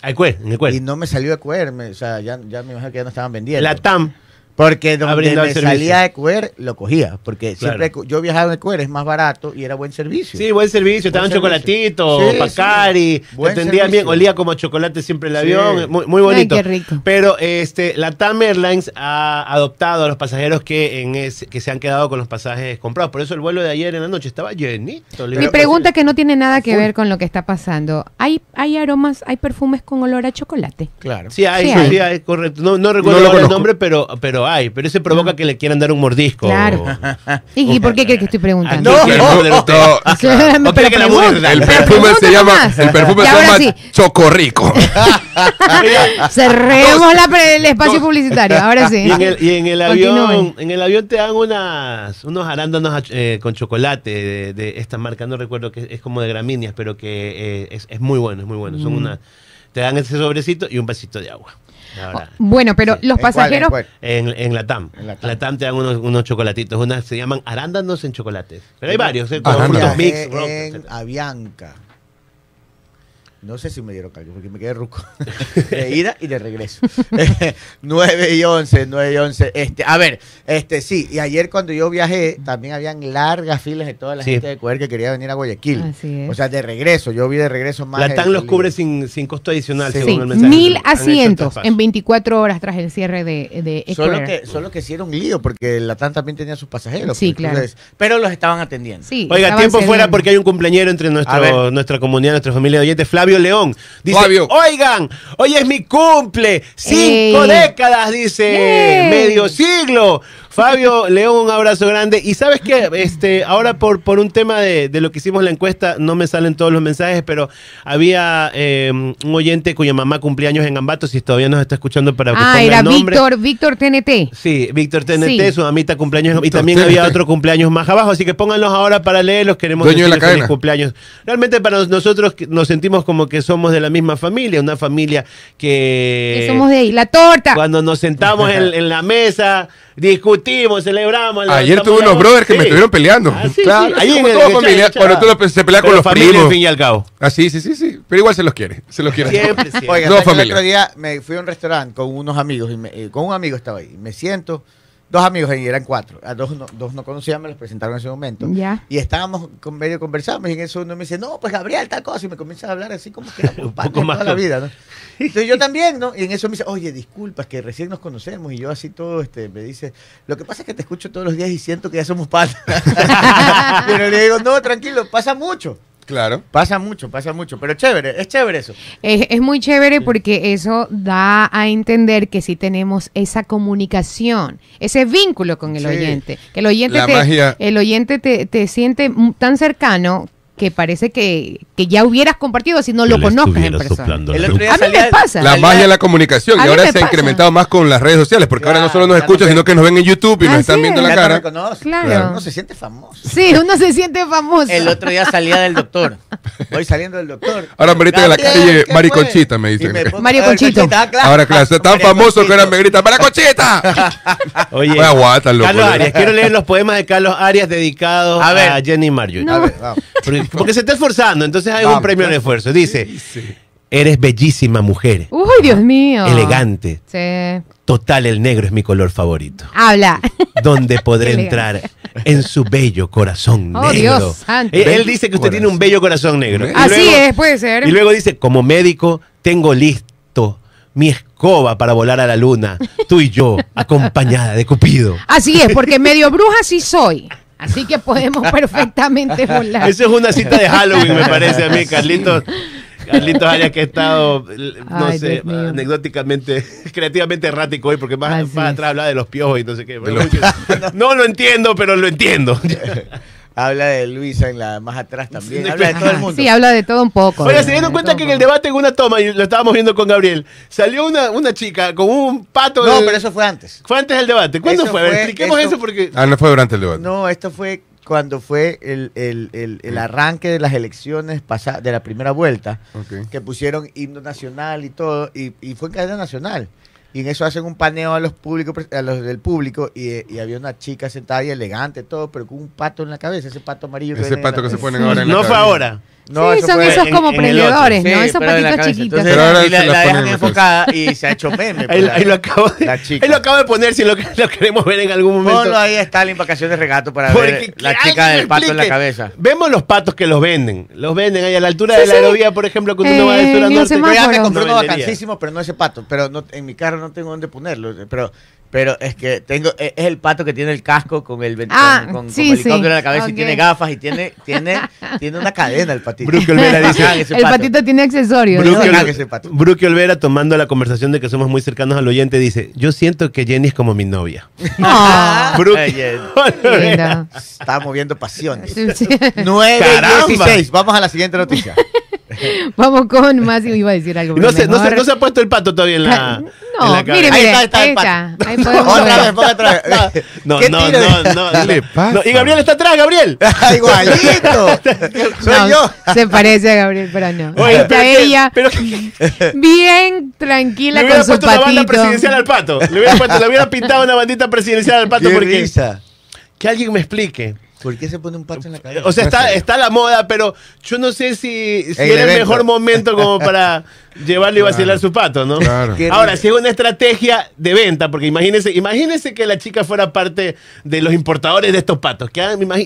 Al cuer, en el cuer. Y no me salió de QR, me- o sea, ya, ya me imagino que ya no estaban vendiendo. La TAM. Porque donde me salía de QR, lo cogía. Porque Claro. siempre yo viajaba en QR, es más barato y era buen servicio. Sí, buen servicio. Estaban chocolatitos, Sí, Pacari. sí. Atendían bien. Olía como chocolate siempre el Sí. avión. Muy, muy bonito. Ay, qué rico. Pero este, la TAM Airlines ha adoptado a los pasajeros que, en ese- que se han quedado con los pasajes comprados. Por eso el vuelo de ayer en la noche estaba llenito. Mi pregunta que no tiene nada que ver con lo que está pasando. ¿Hay, hay aromas, hay perfumes con olor a chocolate? Claro. Sí hay, Sí sí hay. hay, correcto. No, no recuerdo No el nombre, pero, pero hay. Pero ese provoca que le quieran dar un mordisco. Claro. ¿Y, y por qué cree que estoy preguntando? No, El no, perfume- no, no, Claro, ¿O pero quiere que la pregunta, muerda? El perfume se llama, el perfume Y se ahora llama sí, Chocorrico. cerremos el espacio publicitario. Ahora sí. Y en el, y en el Continúen. avión, en el avión te dan unas, unos arándanos eh, con chocolate de, de esta marca, no recuerdo que es como de gramíneas, pero que eh, es, es muy bueno, es muy bueno. Mm. Son una, te dan ese sobrecito y un vasito de agua. Ahora, Bueno, pero los ¿En cuál, pasajeros. en cuál? en, en la TAM. En la En TAM. la TAM te dan unos, unos chocolatitos, unas se llaman arándanos en chocolate. Pero hay varios, ¿eh? Como mix, rock, en. Avianca. No sé si me dieron calcio, porque me quedé ruco. de ida y de regreso. 9 y 11, 9 y 11. Este, a ver, este, sí, y ayer cuando yo viajé, también habían largas filas de toda la Sí. gente de Cuer que quería venir a Guayaquil. Así es. O sea, de regreso, yo vi de regreso más. La TAM los cubre sin, sin costo adicional, Sí. según Sí, el mensaje. mil asientos en 24 horas tras el cierre de, de Solo que, solo que sí era un lío, porque la TAM también tenía sus pasajeros. Sí, pues, claro. entonces, pero los estaban atendiendo. Sí, Oiga, estaban tiempo fuera porque hay un cumpleañero entre nuestro, nuestra comunidad, nuestra familia de oyentes. Flavio León. Dice, Flavio. oigan, hoy es mi cumple. Cinco Ey. décadas, dice. Ey. Medio siglo. Fabio León, un abrazo grande. Y sabes qué, este, ahora por, por un tema de, de lo que hicimos la encuesta, no me salen todos los mensajes, pero había eh, un oyente cuya mamá cumplía años en Ambato, si todavía nos está escuchando para que Ah, ponga era el nombre. Víctor, Víctor TNT. Sí, Víctor TNT, Sí. su mamita cumpleaños. Y Víctor también TNT. había otro cumpleaños más abajo, así que pónganlos ahora para leerlos. Queremos Dueño de la cadena. cumpleaños. Realmente para nosotros nos sentimos como que somos de la misma familia, una familia que... Que somos de ahí. La torta. Cuando nos sentamos en, en la mesa, discutimos, celebramos. Ayer tuve unos brothers que me estuvieron peleando. Ah, sí, claro, sí, como todo cuando tú lo- se peleas con los familia, primos. al fin y al cabo. Ah, sí, sí, sí, sí. Pero igual se los quiere. Se los quiere. Siempre, siempre. Oiga, No, ¿sabes que el familia. otro día me fui a un restaurante con unos amigos, y me- eh, con un amigo estaba ahí. Me siento, dos amigos ahí, eran cuatro. A dos no, dos no conocía, me los presentaron en ese momento. Ya. Y estábamos con medio conversamos y en eso uno me dice, no, pues Gabriel, tal cosa. Y me comienza a hablar así como que era Un padre poco más toda la vida, ¿no? Entonces yo también, ¿no? Y en eso me dice, oye, disculpa, es que recién nos conocemos. Y yo así todo, este, me dice, lo que pasa es que te escucho todos los días y siento que ya somos padres. Pero le digo, no, tranquilo, pasa mucho. Claro. Pasa mucho, pasa mucho. Pero chévere, es chévere eso. Es, es muy chévere porque eso da a entender que sí tenemos esa comunicación, ese vínculo con el Sí. oyente. Que el oyente, La te, magia. el oyente te, te siente tan cercano que parece que, que ya hubieras compartido si no lo conozcas en persona. El otro día A mí salía- me pasa. La magia de la comunicación. A Y ahora me se ha incrementado más con las redes sociales, porque ahora no solo nos escuchan, no sino que nos ven en YouTube y nos Así están viendo la Ya cara. Claro. Uno se siente famoso. Sí, uno se siente famoso. El otro día salía del doctor. Voy saliendo del doctor. Ahora me gritan en la calle, ¿qué Mari fue? Conchita, me dicen. pongo- Mario a ver, Conchito. ah, claro. Ahora, claro, está tan Mario famoso que ahora me gritan, ¡Para Conchita! Oye, aguántalo, Carlos. Arias, quiero leer los poemas de Carlos Arias dedicados A. Jenny Marjorie. A ver, vamos. Porque, se está esforzando, entonces hay Vamos, un premio al esfuerzo. Dice, eres bellísima mujer, Uy, Dios mío. elegante, Sí. total el negro es mi color favorito. Habla. Donde podré entrar en su bello corazón Oh, negro. Dios santo. Eh, Él dice que usted tiene un bello corazón negro. Y Así luego- es, puede ser. Y luego dice, como médico, tengo listo mi escoba para volar a la luna, tú y yo, acompañada de Cupido. Así es, porque medio bruja sí soy. Así que podemos perfectamente volar. Eso es una cita de Halloween, me parece a mí, Carlitos. Carlitos haya que ha estado, no Ay, sé, anecdóticamente, creativamente errático hoy, porque más, más atrás hablaba de los piojos y no sé qué. los- no lo entiendo, pero lo entiendo. Habla de Luisa en la más atrás también. Sí, Habla de todo el mundo. Sí, habla de todo un poco. Se dieron de cuenta que en el debate en una toma, y lo estábamos viendo con Gabriel, salió una, una chica con un pato. No, pero eso fue antes. Fue antes del debate. ¿Cuándo Eso fue? Ver, expliquemos eso- eso, porque. Ah, no fue durante el debate. No, esto fue cuando fue el, el- el- el arranque de las elecciones pasadas, de la primera vuelta, que pusieron himno nacional y todo, y, y fue en cadena nacional. Y en eso hacen un paneo a los públicos, a los del público, y, y había una chica sentada ahí elegante, todo, pero con un pato en la cabeza, ese pato amarillo. Ese pato que se ponen ahora en la No fue ahora. No, sí, eso son fue esos en- como en prendedores, Sí, ¿no? Esos la patitos chiquitos. Entonces, Pero ahora y la, la la dejan en la enfocada y se ha hecho meme. Ahí, pues, ahí lo acabo de, la chica. ahí lo acabo de poner si lo, lo queremos ver en algún momento. Ponlo ahí a Stalin vacaciones regato para Porque ver la chica del pato en la cabeza. Vemos los patos que los venden. Los venden ahí a la altura Sí, de la sí. aerovía, por ejemplo, cuando uno va de Eh, sur a norte. Yo ya me compré uno vacancísimo, pero no ese pato. Pero no, en mi carro no tengo dónde ponerlo. Pero, pero es que tengo, es es el pato que tiene el casco con el Ah, con, con- sí, con helicóptero sí. en la cabeza y tiene gafas y tiene, tiene, tiene una cadena el patito. Bruque Olvera dice- Bacán ese El pato. patito tiene accesorios. Bruce ¿no? Olvera. ese pato. Bruque Olvera, tomando la conversación de que somos muy cercanos al oyente, dice: Yo siento que Jenny es como mi novia. Olvera. Lindo. Está moviendo pasiones. Sí, sí. 9 Caramba. 16. Vamos a la siguiente noticia. Vamos con más. Iba a decir algo. No se, no, se, no ha puesto el pato todavía en la. No, en la cabeza. mire, Ahí mire, está, ahí está ahí el está. pato. Ahí podemos otra ver. vez, ponga otra vez. No, ¿Qué no, no, no, ¿Qué le pasa? no. Y Gabriel está atrás, Gabriel. Igualito. Soy No, yo. Se parece a Gabriel, pero no. Oye, está pero que- ella, pero que- bien le tranquila hubiera con su puesto una banda patito. presidencial al pato. Le hubiera, puesto- le hubiera pintado una bandita presidencial al pato Qué porque. risa. Que alguien me explique. ¿Por qué se pone un pato en la cabeza? O sea, está, está la moda, pero yo no sé si, si El era el mejor momento como para llevarle y vacilar su pato, ¿no? Claro. Ahora, si es una estrategia de venta, porque imagínense, imagínense que la chica fuera parte de los importadores de estos patos. Que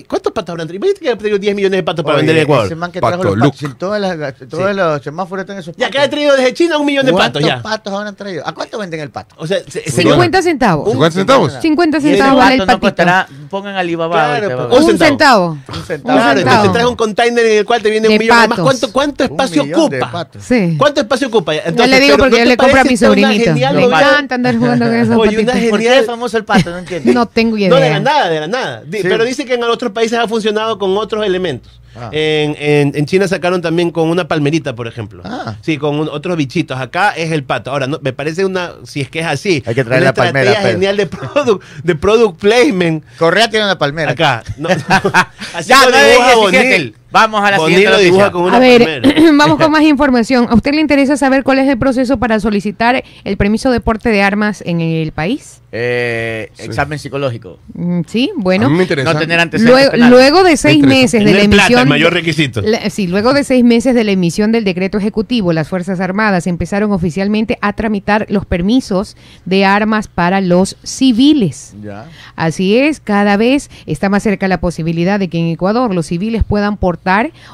¿Cuántos patos habrán traído? Imagínate que ha traído 10 millones de patos para Oye, vender en Ecuador. Ese man que Pato trajo los patos, si todas las- todos los semáforos están esos Ya que ha traído desde China un millón de patos, ¿Cuántos ya. patos habrán traído? ¿A cuánto venden el pato? O sea, se- señor, 50 centavos. 50 centavos. 50 Y ese centavos vale el no patito. costará, pongan Alibaba. Claro. Un un centavo. Un centavo. Claro, entonces te traes un container en el cual te viene De un millón. Patos. ¿cuánto, cuánto Un espacio ocupa? Sí. ¿Cuánto espacio ocupa? Entonces, le digo porque ¿no yo le compro a mi sobrinito. genial novela? encanta andar jugando con esos Oye, una patitos. ¿Por qué Genial. es famoso el pato? No entiendo. No tengo idea. No, de la nada, de la nada. Sí. Pero dice que en otros países ha funcionado con otros elementos. Ah. En, en- en China sacaron también con una palmerita, por ejemplo. Ah. Sí, con un- otros bichitos. Acá es el pato. Ahora, no, me parece una, si es que es así, Hay que traer una la palmera, estrategia Pedro. genial de product, de product placement. Correa tiene una palmera. Acá. No, así Ya, lo nueve dibuja diecisiete. Bonil. Vamos a la siguiente noticia. con una A ver, vamos con más información. ¿A usted le interesa saber cuál es el proceso para solicitar el permiso de porte de armas en el país? Eh, Sí. Examen psicológico. Mm, Sí, A bueno. mí me interesa. No tener antecedentes Luego, luego de seis meses de la plata, emisión. el mayor requisito. La- sí, luego de seis meses de la emisión del decreto ejecutivo, las Fuerzas Armadas empezaron oficialmente a tramitar los permisos de armas para los civiles. Ya. Así es, cada vez está más cerca la posibilidad de que en Ecuador los civiles puedan portar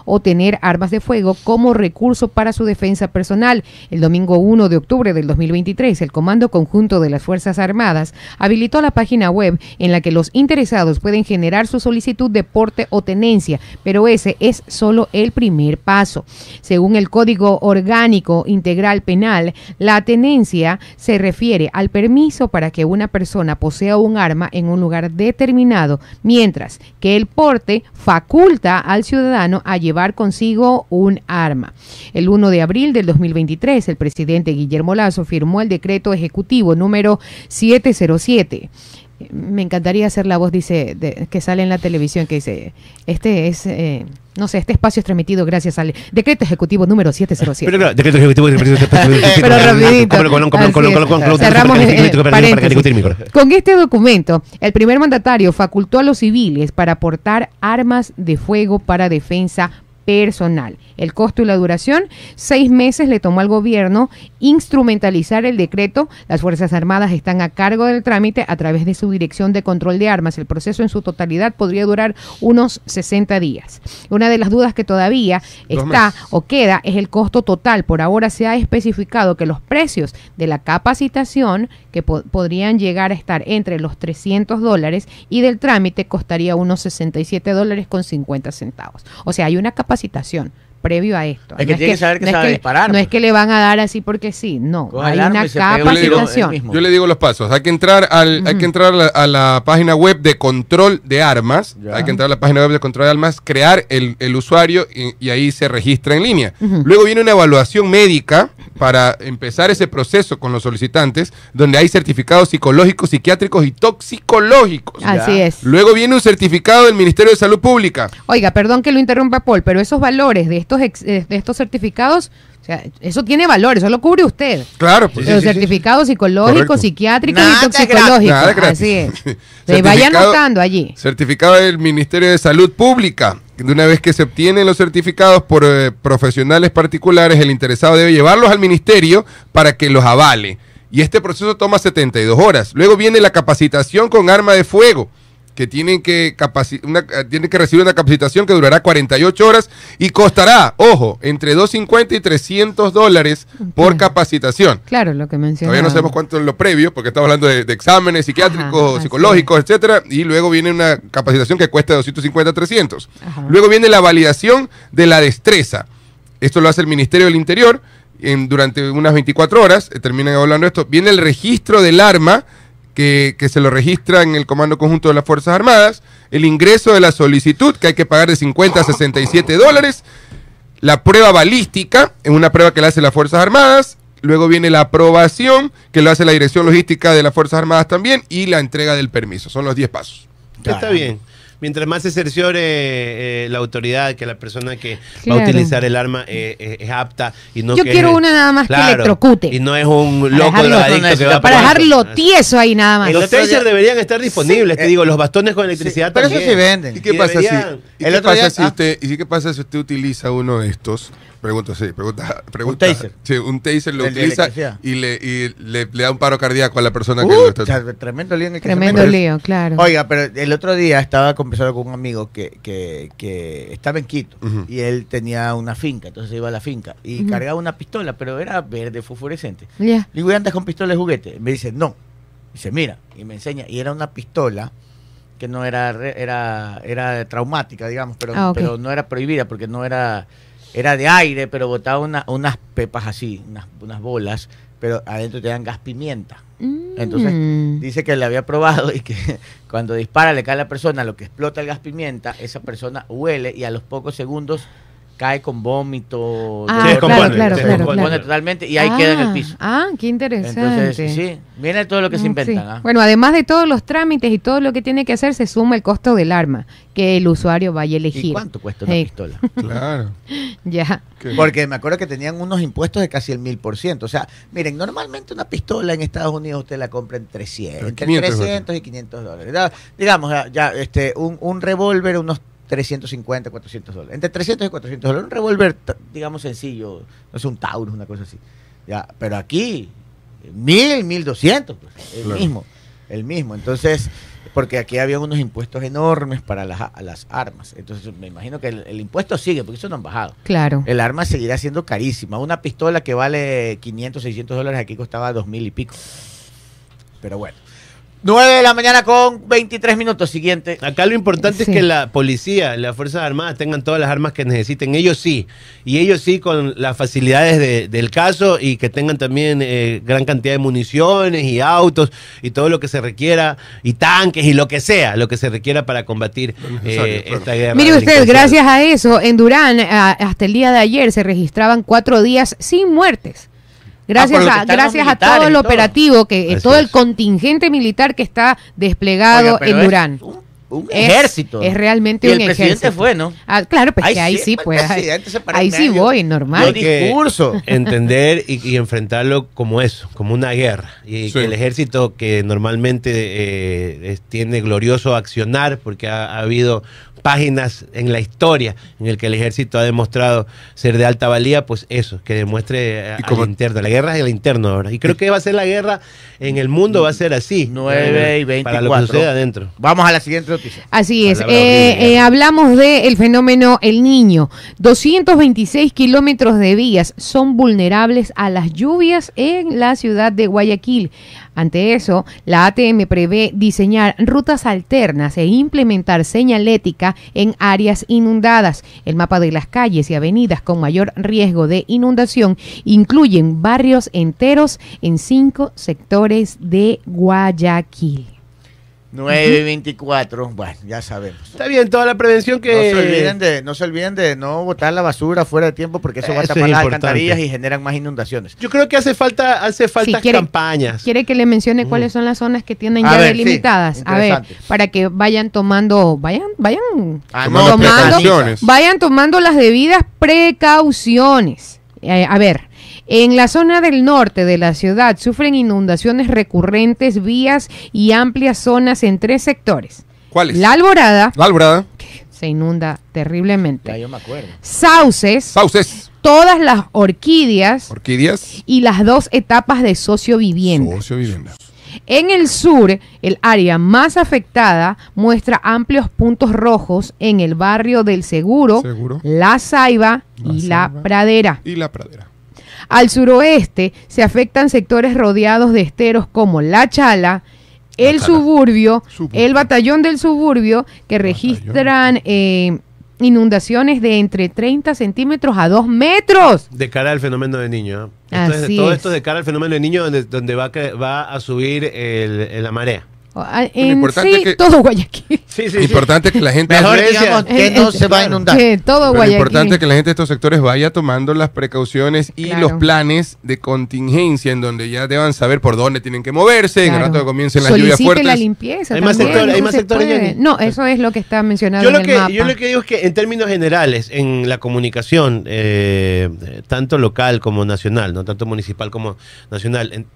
o tener armas de fuego como recurso para su defensa personal. El domingo 1 de octubre del 2023, el Comando Conjunto de las Fuerzas Armadas habilitó la página web en la que los interesados pueden generar su solicitud de porte o tenencia, pero ese es solo el primer paso. Según el Código Orgánico Integral Penal, la tenencia se refiere al permiso para que una persona posea un arma en un lugar determinado, mientras que el porte faculta al ciudadano a llevar consigo un arma. El 1 de abril del 2023, el presidente Guillermo Lazo firmó el decreto ejecutivo número 707 me encantaría hacer la voz, dice, de- que sale en la televisión, que dice, este es, eh, no sé, este espacio es transmitido gracias al decreto ejecutivo número 707. Pero claro, decreto ejecutivo. Pero rapidito. Cerramos. Con este documento, el primer mandatario facultó a los civiles para portar armas de fuego para defensa personal. El costo y la duración, seis meses le tomó al gobierno instrumentalizar el decreto. Las Fuerzas Armadas están a cargo del trámite a través de su Dirección de Control de Armas. El proceso en su totalidad podría durar unos 60 días. Una de las dudas que todavía está o queda es el costo total. Por ahora se ha especificado que los precios de la capacitación, que po- podrían llegar a estar entre los 300 dólares, y del trámite costaría unos 67 dólares con 50 centavos. O sea, hay una capacitación previo a esto. Es que tiene que saber que no es sabe disparar, No pues. es que le van a dar así porque sí, no. Coge hay una se capacitación. mismo. Yo le digo los pasos. Hay que entrar al, hay que entrar a la, a la página web de control de armas. Ya. Hay que entrar a la página web de control de armas, crear el, el usuario y, y ahí se registra en línea. Luego viene una evaluación médica para empezar ese proceso con los solicitantes, donde hay certificados psicológicos, psiquiátricos y toxicológicos. Así es. Luego viene un certificado del Ministerio de Salud Pública. Oiga, perdón que lo interrumpa Paul, pero esos valores de estos ex- eh, de estos certificados, o sea, eso tiene valor, eso lo cubre usted. Claro, pues. Los certificados psicológicos, Correcto. psiquiátricos Nada y toxicológicos. Así es. Se vaya anotando allí. Certificado del Ministerio de Salud Pública. De una vez que se obtienen los certificados por eh, profesionales particulares, el interesado debe llevarlos al ministerio para que los avale. Y este proceso toma 72 horas. Luego viene la capacitación con arma de fuego, que tienen que, capaci- una- eh, tienen que recibir una capacitación que durará 48 horas y costará, ojo, entre 250 y 300 dólares por capacitación. Claro, lo que mencionaba. Todavía no sabemos cuánto es lo previo, porque estamos hablando de, de exámenes psiquiátricos, Ajá, psicológicos, etcétera, y luego viene una capacitación que cuesta 250 a 300. Ajá. Luego viene la validación de la destreza. Esto lo hace el Ministerio del Interior en- durante unas 24 horas, eh, terminan hablando de esto. Viene el registro del arma, que, que se lo registra en el Comando Conjunto de las Fuerzas Armadas, el ingreso de la solicitud, que hay que pagar de 50 a 67 dólares, la prueba balística, en una prueba que la hace las Fuerzas Armadas, luego viene la aprobación, que lo hace la Dirección Logística de las Fuerzas Armadas también, y la entrega del permiso. Son los 10 pasos. Está bien. Mientras más se cerciore eh, la autoridad que la persona que va a utilizar el arma eh, eh, es apta y no Yo que quiero es- una nada más que electrocute. Y no es un Para loco dejarlo- drogadicto que va a Para dejarlo tieso ahí nada más. Y los tasers deberían estar disponibles, te Sí, digo, los bastones con electricidad pero eso también. sí venden. ¿Y qué Y pasa deberían- si, y el qué otro pasa día- si ah. usted, y qué pasa si usted utiliza uno de estos? Pregunto, sí, pregunta, pregunta. taser. Sí, un taser lo utiliza y, le, y le, le da un paro cardíaco a la persona que lo está. o sea, tremendo lío en el que Tremendo lío, claro. Oiga, pero el otro día estaba conversando con un amigo que, que, que estaba en Quito y él tenía una finca, entonces iba a la finca y cargaba una pistola, pero era verde fosforescente. Ya. Le digo, ¿y andas con pistola de juguete? Me dice, no. Dice, mira, y me enseña, y era una pistola que no era re- era era traumática, digamos, pero, Ah, pero no era prohibida porque no era era de aire, pero botaba una- unas pepas así, unas, unas bolas, pero adentro te dan gas pimienta. Entonces, Mm. dice que le había probado y que cuando dispara le cae a la persona, lo que explota el gas pimienta, esa persona huele y a los pocos segundos cae con vómito, Ah, Se descompone, claro, claro, se descompone claro. totalmente y ahí queda en el piso. Ah, qué interesante. Entonces, sí, viene todo lo que se Mm, inventan. sí. ¿ah? Bueno, además de todos los trámites y todo lo que tiene que hacer, se suma el costo del arma que el usuario vaya a elegir. ¿Y cuánto cuesta una Eh, pistola? Claro. Ya. Que- Porque me acuerdo que tenían unos impuestos de casi el mil por ciento. O sea, miren, normalmente una pistola en Estados Unidos usted la compra en 300, entre 500 300 y 500 dólares. Digamos, ya, ya, este, un, un revólver, unos 350, 400 dólares. Entre 300 y 400 dólares. Un revólver, digamos, sencillo. No sé, un Taurus, una cosa así. Ya, pero aquí, mil, mil doscientos, pues, el Claro. mismo. El mismo. Entonces, porque aquí había unos impuestos enormes para las, a las armas. Entonces, me imagino que el, el impuesto sigue, porque eso no han bajado. Claro. El arma seguirá siendo carísima. Una pistola que vale 500, 600 dólares aquí costaba 2 mil y pico. Pero bueno. 9 de la mañana con 23 minutos. Siguiente. Acá lo importante Sí. es que la policía, las Fuerzas Armadas tengan todas las armas que necesiten. Ellos sí. Y ellos sí con las facilidades de- del caso y que tengan también eh, gran cantidad de municiones y autos y todo lo que se requiera y tanques y lo que sea, lo que se requiera para combatir eh, claro. esta guerra. Mire usted, gracias a eso, en Durán, a- hasta el día de ayer se registraban cuatro días sin muertes. Gracias, que a, gracias a todo el operativo, que eh, Así todo el es. contingente militar que está desplegado Oiga, en es Durán. Un, un Es- ejército. es realmente y un el presidente ejército. fue, ¿no? Ah, claro, pues Ay, que ahí sí, pues. Ahí, ahí sí voy, normal. Hay que discurso. entender y, y enfrentarlo como eso, como una guerra. Y Sí. que el ejército que normalmente eh, es- tiene glorioso accionar, porque ha, ha habido páginas en la historia en el que el ejército ha demostrado ser de alta valía, pues eso, que demuestre eh, Y como- al interno. La guerra es el interno ahora. Y creo que va a ser la guerra en el mundo, va a ser así. 9 y 24. Para lo que sucede adentro. Vamos a la siguiente noticia. Así es. Eh, eh, hablamos del fenómeno El Niño. 226 kilómetros de vías son vulnerables a las lluvias en la ciudad de Guayaquil. Ante eso, la ATM prevé diseñar rutas alternas e implementar señalética en áreas inundadas. El mapa de las calles y avenidas con mayor riesgo de inundación incluyen barrios enteros en cinco sectores de Guayaquil. 9 y 24. Bueno, ya sabemos. Está bien, toda la prevención que... No se, olviden de, no se olviden de no botar la basura fuera de tiempo porque eso va a Eso tapar las alcantarillas y generan más inundaciones. Yo creo que hace falta, hace falta quiere- campañas. ¿Quiere que le mencione cuáles son las zonas que tienen A ya ver, sí, delimitadas? a ver, para que vayan tomando, vayan, vayan Ah, Tomando vayan tomando las debidas precauciones. Eh, a ver, en la zona del norte de la ciudad sufren inundaciones recurrentes, vías y amplias zonas en tres sectores. ¿Cuáles? La Alborada La Alborada, se inunda terriblemente. Ya yo me acuerdo. Sauces, Sauces, todas las orquídeas Orquídeas, y las dos etapas de sociovivienda. Socio Vivienda. En el sur, el área más afectada muestra amplios puntos rojos en el barrio del Seguro, Seguro. La La y La. Pradera. Y La Pradera. Al suroeste se afectan sectores rodeados de esteros como La Chala, el suburbio, Suburbio. el batallón del suburbio, que registran eh, inundaciones de entre 30 centímetros a 2 metros. De cara al fenómeno del niño. ¿eh? Esto es- Así todo es. esto de cara al fenómeno del niño donde, donde va, va a subir el- el- la marea. Ah, En importante sí, que- todo Guayaquil. Sí, sí, Importante que la gente... Mejor Grecia. digamos que no se va a inundar. Que todo Pero lo Guayaquil. importante es que la gente de estos sectores vaya tomando las precauciones y Claro. los planes de contingencia en donde ya deban saber por dónde tienen que moverse en el Claro. rato que comiencen las lluvias fuertes. la limpieza. Hay más sectores- hay más. No, eso es lo que está mencionado Yo en lo, el que, mapa. yo lo que digo es que en términos generales, en la comunicación, eh, tanto local como nacional, no tanto municipal como nacional, en-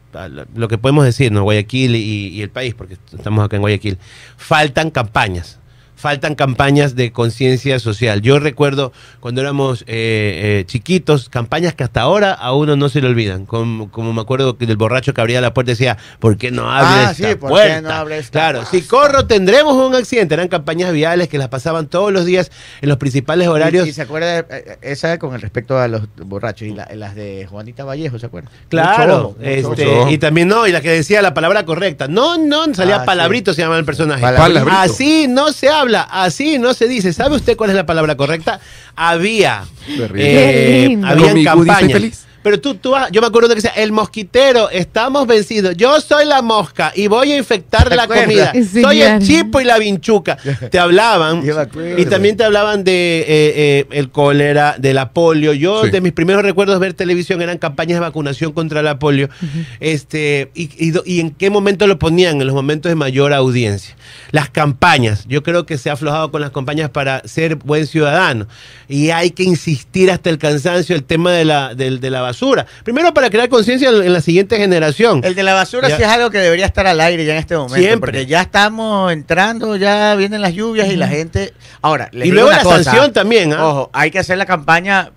lo que podemos decir, ¿no? Guayaquil y, y el país, porque estamos acá en Guayaquil, faltan campañas. Faltan campañas de conciencia social. Yo recuerdo cuando éramos eh, eh, chiquitos, campañas que hasta ahora a uno no se le olvidan. Como, como me acuerdo que del borracho que abría la puerta decía, ¿por qué no abre Ah, esta sí, ¿por qué puerta? no abre esta claro, si corro tendremos un accidente. Eran campañas viales que las pasaban todos los días en los principales horarios. Y, y se acuerda, de- eh, esa con el respecto a los borrachos y la- las de Juanita Vallejo, ¿se acuerda? Claro, Mucho este. Mucho y también no, y la que decía la palabra correcta. No, no, salía Ah, palabrito, se llama el personaje. Palabrito. Así no se habla, así no se dice. ¿Sabe usted cuál es la palabra correcta? Había, eh, habían campañas. Pero tú, tú, vas- yo me acuerdo de que decía, el mosquitero, estamos vencidos. Yo soy la mosca y voy a infectar ¿Te la comida. Sí, soy el chipo y la vinchuca. Te hablaban y también te hablaban de eh, eh, el cólera, de la polio. Yo, Sí. de mis primeros recuerdos de ver televisión eran campañas de vacunación contra la polio. este, y, y y en qué momento lo ponían? En los momentos de mayor audiencia. Las campañas. Yo creo que se ha aflojado con las campañas para ser buen ciudadano. Y hay que insistir hasta el cansancio el tema de la, de la basura. Primero para crear conciencia en, en la siguiente generación. El de la basura Ya. sí es algo que debería estar al aire ya en este momento. Siempre. Porque ya estamos entrando, ya vienen las lluvias y la gente. Ahora, les Y digo luego una la cosa, sanción también, ¿ah? Ojo, hay que hacer la campaña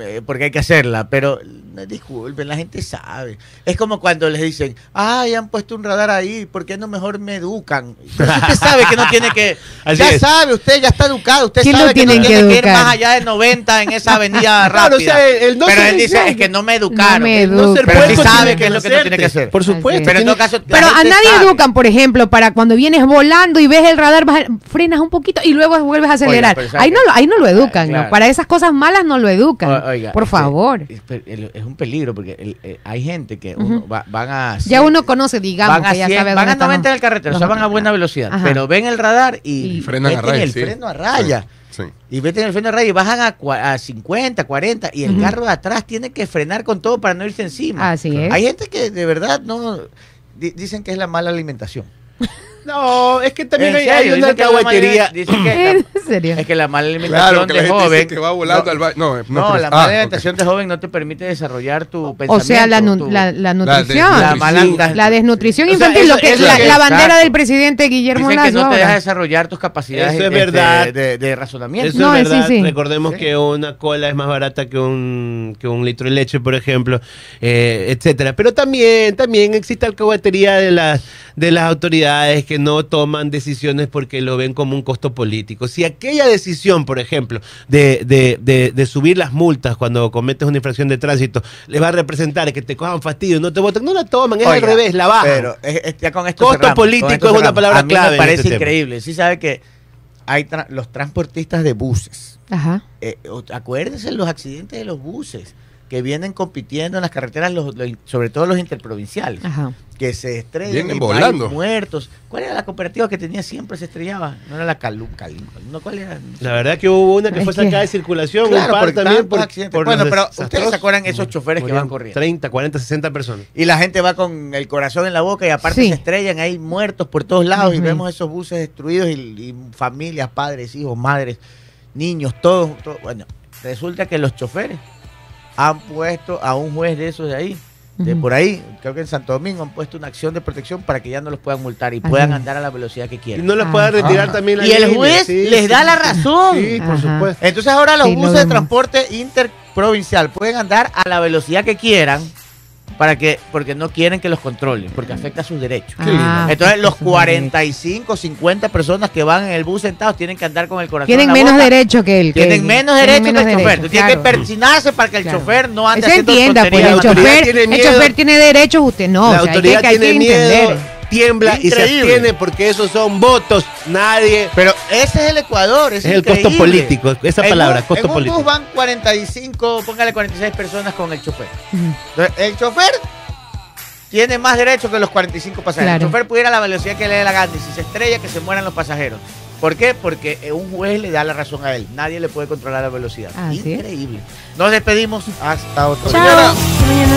eh, porque hay que hacerla, pero disculpen, la gente sabe. Es como cuando les dicen, ay, han puesto un radar ahí, ¿por qué no mejor me educan? Pero usted sabe que no tiene que. Así ya es. sabe, usted ya está educado, usted ¿Quién lo sabe que no que tiene que ir educar? más allá de 90 en esa avenida Claro, o rápida. sea, el no pero él dice, es que no me educaron. No me Él No ser educan. Pero sí sabe qué es lo que no tiene que hacer. Por supuesto. es. Pero en todo caso, Pero a nadie sabe. educan, por ejemplo, para cuando vienes volando y ves el radar, vas frenas un poquito y luego vuelves a acelerar. pero ¿sabe ahí, no, ahí no lo educan, Claro. ¿no? Para esas cosas malas no lo educan. Oiga, por favor. Es, es un peligro porque el- eh, hay gente que uno va- van a. Ya uno conoce, digamos, van a, que ya 100, sabe van dónde a están 90 los- en el carretero, o sea, van a buena velocidad. Ajá. Pero ven el radar y, Y frenan a raya, el sí. freno a raya. Sí. Y meten el freno a raya y bajan a, a 50, 40 y el carro de atrás tiene que frenar con todo para no irse encima. Así es. Hay gente que de verdad no di- dicen que es la mala alimentación. No, es que también hay, hay una caguatería. es que la mala alimentación Claro, de joven. que va volando no, al baño. No, no, No, la ah, mala ok. alimentación de joven no te permite desarrollar tu O pensamiento. sea, la, nu- tu- la, la nutrición. de- la mala- Sí. La desnutrición O sea, infantil, eso- lo que, eso la, la bandera exacto. del presidente Guillermo Dicen que Lazo no te deja desarrollar tus capacidades Eso es de- de- verdad. De, de razonamiento. Eso No, es sí, verdad. sí. Recordemos Sí. que una cola es más barata que un, que un litro de leche, por ejemplo, eh, etcétera. Pero también, también existe alcahuetería de las de las autoridades que no toman decisiones porque lo ven como un costo político. Si aquella decisión, por ejemplo, de, de, de, de subir las multas cuando cometes una infracción de tránsito, le va a representar que te cojan fastidio, no te voten, no la toman, es al revés, la bajan. Pero es- es- ya con esto Costo cerramos, político con esto es una palabra A mí clave Me parece este tema. increíble. Sí sabe que hay tra- los transportistas de buses. Ajá. Eh, acuérdense los accidentes de los buses que vienen compitiendo en las carreteras, los- los- sobre todo los interprovinciales, Ajá. que se estrellan Vienen y volando. muertos. ¿Cuál era la cooperativa que tenía siempre se estrellaba? No era la Calum, Calum, no, ¿cuál era? La verdad que hubo una que Es fue que- sacada de circulación, Claro, un par por también por, por Bueno, pero ustedes se acuerdan esos choferes que van corriendo. 30, 40, 60 personas. Y la gente va con el corazón en la boca y aparte Sí. se estrellan, hay muertos por todos lados y vemos esos buses destruidos y, y familias, padres, hijos, madres, niños, todos, todos. Bueno, resulta que los choferes han puesto a un juez de esos de ahí, de por ahí, creo que en Santo Domingo han puesto una acción de protección para que ya no los puedan multar y Ajá. puedan andar a la velocidad que Y quieran. no los puedan retirar Ah. también la Y el juez sí, les sí, da sí, la razón. Sí, por Ajá. supuesto. Entonces ahora los Sí, lo buses de transporte interprovincial pueden andar a la velocidad que quieran para que porque no quieren que los controlen, porque afecta sus derechos. Ah, Entonces los eso 45, 50 personas que van en el bus sentados tienen que andar con el corazón Tienen en la menos boca. derecho que el que Tienen menos tienen derecho menos que el chofer. derechos, Tienen que claro. persinarse para que el Claro. chofer no ande Se haciendo entienda, pues el chofer, tiene el chofer tiene derechos, usted no. la o sea, hay que- autoridad que hay que tiene miedo, tiembla y se abstiene porque esos son votos. Nadie. Pero ese es el Ecuador, es, Es el costo político, esa En palabra, un- costo en un político. bus van 45, póngale 46 personas con el chofer. El chofer tiene más derecho que los 45 pasajeros. Claro. El chofer pudiera la velocidad que le dé la gana y si se estrella que se mueran los pasajeros. ¿Por qué? Porque eh, un juez le da la razón a él. Nadie le puede controlar la velocidad. Increíble. Nos despedimos hasta otro Chao. día. Hasta mañana.